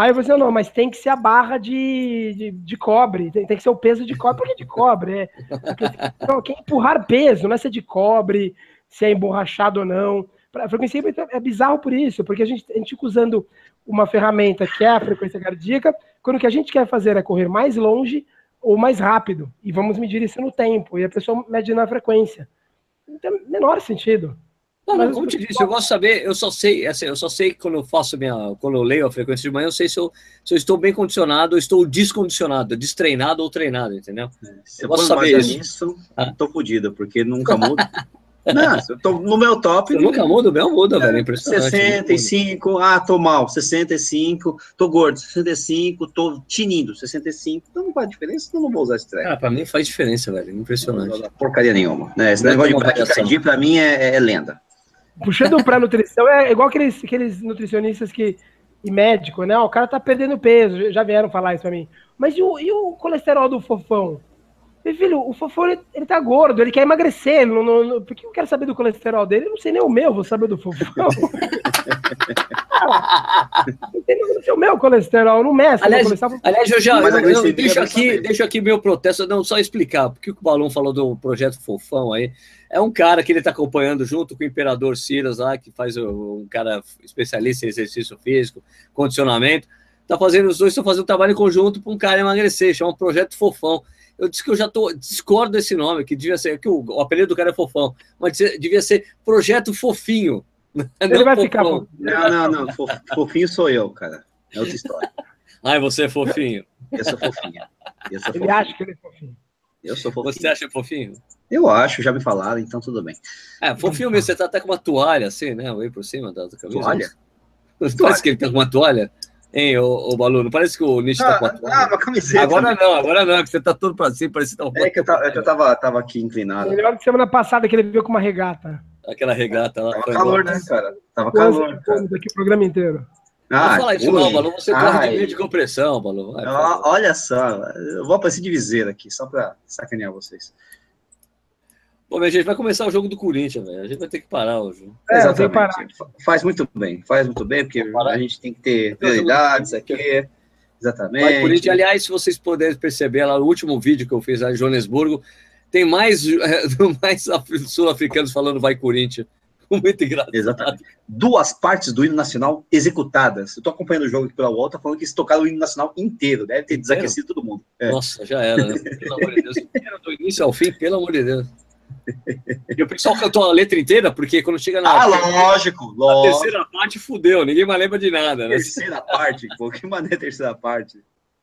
Aí você, não, mas tem que ser a barra de, de, de cobre, tem, tem, que ser o peso de cobre. Por que de cobre? É, porque, não, quem empurrar peso, não é se é de cobre, se é emborrachado ou não. A frequência é bizarro por isso, porque a gente, a gente fica usando uma ferramenta que é a frequência cardíaca, quando o que a gente quer fazer é correr mais longe ou mais rápido, e vamos medir isso no tempo, e a pessoa mede na frequência. Não tem menor sentido. Não, não, como te disse, eu gosto de saber, eu só sei, assim, eu só sei quando eu faço minha, quando eu leio a frequência de manhã, eu sei se eu, se eu estou bem condicionado, ou estou descondicionado, destreinado ou treinado, entendeu? Se eu, posso saber isso. Nisso, ah. tô fodido, porque nunca muda. Não, eu tô no meu top. Você nunca muda, o meu muda, velho. É impressionante. 65, ah, tô mal. 65, tô gordo. 65, tô tinindo. 65, então não faz diferença, então não vou usar esse treco. Cara, pra mim faz diferença, velho. Impressionante. porcaria nenhuma. Né? Esse não negócio de bradicardia, pra mim, é, é lenda. Puxando pra nutrição, é igual aqueles, aqueles nutricionistas que. E médico, né? O cara tá perdendo peso, já vieram falar isso pra mim. Mas e o, e o colesterol do fofão? Meu filho, o Fofão, ele, ele tá gordo, ele quer emagrecer. Não, não, não, por que eu quero saber do colesterol dele? Eu não sei nem o meu, vou saber do Fofão. não tem o meu colesterol, não mexe. Aliás, colesterol. aliás eu já eu, eu, deixo, aqui, deixo aqui meu protesto, não só explicar, porque o Balão falou do projeto Fofão aí. É um cara que ele está acompanhando junto com o Imperador Silas lá, que faz um cara especialista em exercício físico, condicionamento. Tá fazendo, os dois estão fazendo um trabalho em conjunto para um cara emagrecer, chama Projeto Fofão. Eu disse que eu já tô, discordo desse nome, que devia ser, que o, o apelido do cara é fofão, mas devia ser Projeto Fofinho. Ele vai fofão. ficar. Não, não, não. Fofinho sou eu, cara. É outra história. Ai, você é fofinho. Eu sou fofinho. Eu sou fofinho. Ele acha que ele é fofinho. Eu sou fofinho. Você acha fofinho? Eu acho, já me falaram, então tudo bem. É, fofinho mesmo, você tá até com uma toalha assim, né? Aí por cima da, camisa. Toalha? Parece que ele tá com uma toalha. Hein, ô, ô Balu, não parece que o Nietzsche tá ah, tá com a toalha? Ah, uma camiseta. Agora não, agora não, porque você tá todo pra cima, parece que tá um É que eu tava, é que eu tava, tava aqui inclinado. Melhor que semana passada que ele veio com uma regata. Aquela regata lá. Tava calor, né, cara? Tava calor. Cara. Aqui o programa inteiro. Ah, não fala isso não, Balu, você corre de meio de compressão, Balu. Vai, olha só, eu vou aparecer de viseira aqui, só pra sacanear vocês. Bom, minha gente, vai começar o jogo do Corinthians, velho. A gente vai ter que parar o jogo. É, Exatamente. Parar. Faz muito bem, faz muito bem, porque a gente tem que ter prioridades aqui. Exatamente. Vai, Corinthians, aliás, se vocês puderem perceber lá no último vídeo que eu fiz lá em Joanesburgo, tem mais, mais sul-africanos falando vai Corinthians. Muito engraçado. Exatamente. Duas partes do hino nacional executadas. Eu tô acompanhando o jogo aqui pela volta, falando que eles tocaram o hino nacional inteiro. Deve ter desaquecido todo mundo. É. Nossa, já era, né? Pelo amor de Deus. Do início ao fim, pelo amor de Deus. E o pessoal cantou a letra inteira, porque quando chega na. Ah, lógico, lógico. A terceira parte fudeu, ninguém mais lembra de nada, né? Terceira parte, pô, que maneira terceira parte?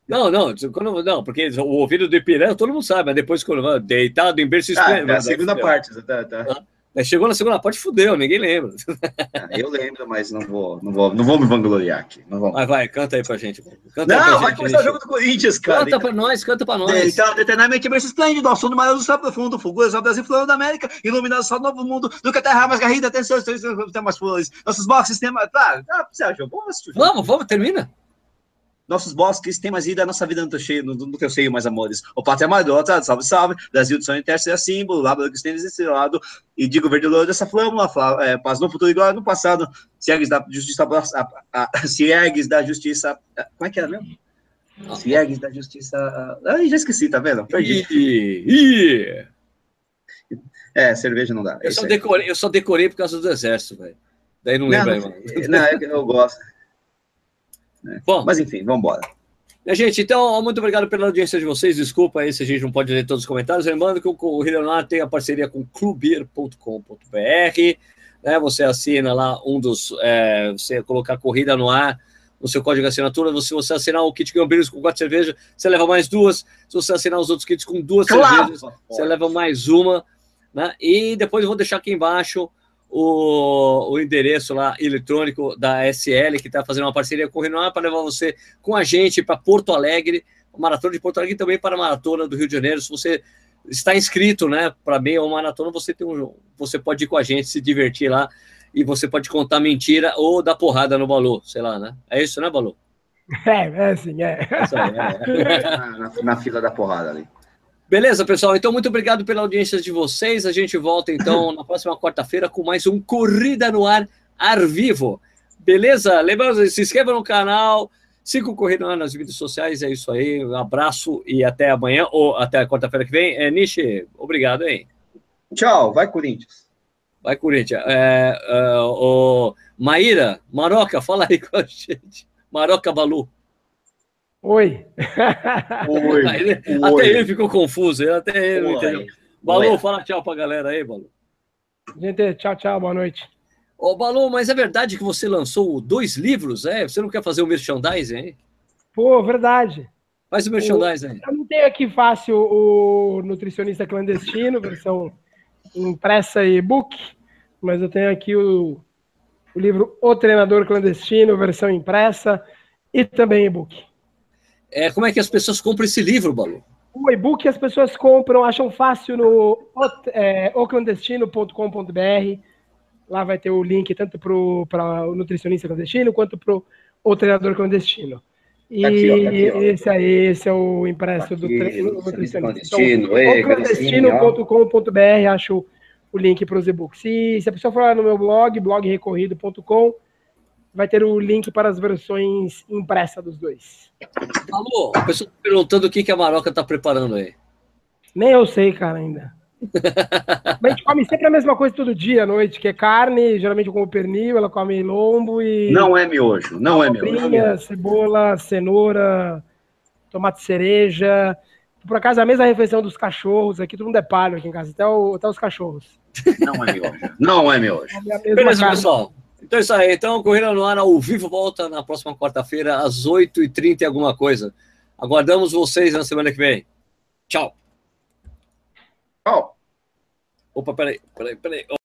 Não, não, quando, não, porque o ouvido do Ipiranga todo mundo sabe, mas depois quando vai deitado em berço ah, é a segunda parte, tá, tá. Chegou na segunda parte, fudeu, ninguém lembra. Ah, eu lembro, mas não vou, não vou, não vou me vangloriar aqui. Não vou. Vai, vai, canta aí pra gente. Canta não, pra vai gente, começar o jogo do Corinthians, cara. Canta pra nós, canta pra nós. Então, eternamente berço esplêndido, ao som do mar do céu profundo, fogoso ao Brasil, flor da América, iluminado só novo mundo, do que a terra mais garrida, tem seus temas flores, nossos boxes, tem mais... Tá, tá, Sérgio, vamos assistir. Vamos, vamos, termina nossos bosques têm mais vida, a nossa vida no teu, cheio, no, no teu seio, mais amores. O pátria madrota, salve, salve, Brasil de sonho interno seja símbolo, lábio que esteja desse lado, e digo verde louro dessa flâmula, é, paz no futuro igual no passado, se ergues da justiça, a, a, a, se ergues da justiça, como é que era mesmo? Se ergues da justiça, ai, já esqueci, tá vendo? Perdi. I, É, cerveja não dá. Eu só, decorei, eu só decorei por causa do exército, velho. Daí não lembro aí, mano. Não, é eu gosto. Né? Bom, mas enfim, vamos embora. Gente, então, muito obrigado pela audiência de vocês. Desculpa aí se a gente não pode ler todos os comentários. Lembrando que o Corrida no Ar tem a parceria com clubir.com.br. Né? Você assina lá um dos. É, você colocar Corrida no Ar no seu código de assinatura. Se você assinar o kit Gambrinhos com quatro cervejas, você leva mais duas. Se você assinar os outros kits com duas claro. cervejas, você leva mais uma. Né? E depois eu vou deixar aqui embaixo o, o endereço lá eletrônico da SL, que está fazendo uma parceria com o Renan para levar você com a gente para Porto Alegre, Maratona de Porto Alegre e também para a Maratona do Rio de Janeiro. Se você está inscrito né, para meia ou maratona, você, tem um, você pode ir com a gente, se divertir lá e você pode contar mentira ou dar porrada no Balu, sei lá, né? É isso, né, Balu? É, é sim, é. é, é. na, na fila da porrada ali. Beleza, pessoal? Então, muito obrigado pela audiência de vocês. A gente volta, então, na próxima quarta-feira com mais um Corrida no Ar ar vivo. Beleza? Lembrando, se inscreva no canal, siga o Corrida no Ar nas redes sociais. É isso aí. Um abraço e até amanhã, ou até quarta-feira que vem. É, Nishi, obrigado, hein? Tchau. Vai, Corinthians. Vai, Corinthians. É, é, o Maíra, Maroca, fala aí com a gente. Maroca Balu. Oi. Oi. Ele, Oi. Até ele ficou confuso, até ele não entendeu. Balu, Oi. fala tchau pra galera aí, Balu. Gente, tchau, tchau, boa noite. Ô, Balu, mas é verdade que você lançou dois livros, é? Você não quer fazer o merchandising aí? Pô, verdade. Faz o merchandising aí. Eu não tenho aqui fácil o Nutricionista Clandestino, versão impressa e book, mas eu tenho aqui o, o livro O Treinador Clandestino, versão impressa e também e-book. É, como é que as pessoas compram esse livro, Balu? O e-book as pessoas compram, acham fácil no é, oclandestino.com.br. Lá vai ter o link tanto para o nutricionista clandestino quanto para o treinador clandestino. E tá aqui, ó, tá aqui, ó. esse aí, esse é o impresso tá do treino nutricionista. Clandestino, então, clandestino.com.br, acho o link para os e-books. Se, se a pessoa for lá no meu blog, blogrecorrido.com, vai ter o link para as versões impressas dos dois. Alô, a pessoa tá perguntando o que, que a Maroca está preparando aí. Nem eu sei, cara, ainda. a gente come sempre a mesma coisa todo dia à noite, que é carne, geralmente com pernil, ela come lombo e. Não é miojo, não é miojo. Cebola, cenoura, tomate cereja. Por acaso, a mesma refeição dos cachorros aqui, todo mundo é palho aqui em casa, até, o, até os cachorros. Não é miojo. Não é miojo. É Beleza, carne. pessoal. Então é isso aí. Então, Corrida no Ar ao vivo volta na próxima quarta-feira, às 8h30 e alguma coisa. Aguardamos vocês na semana que vem. Tchau. Tchau. Opa, peraí, peraí, peraí.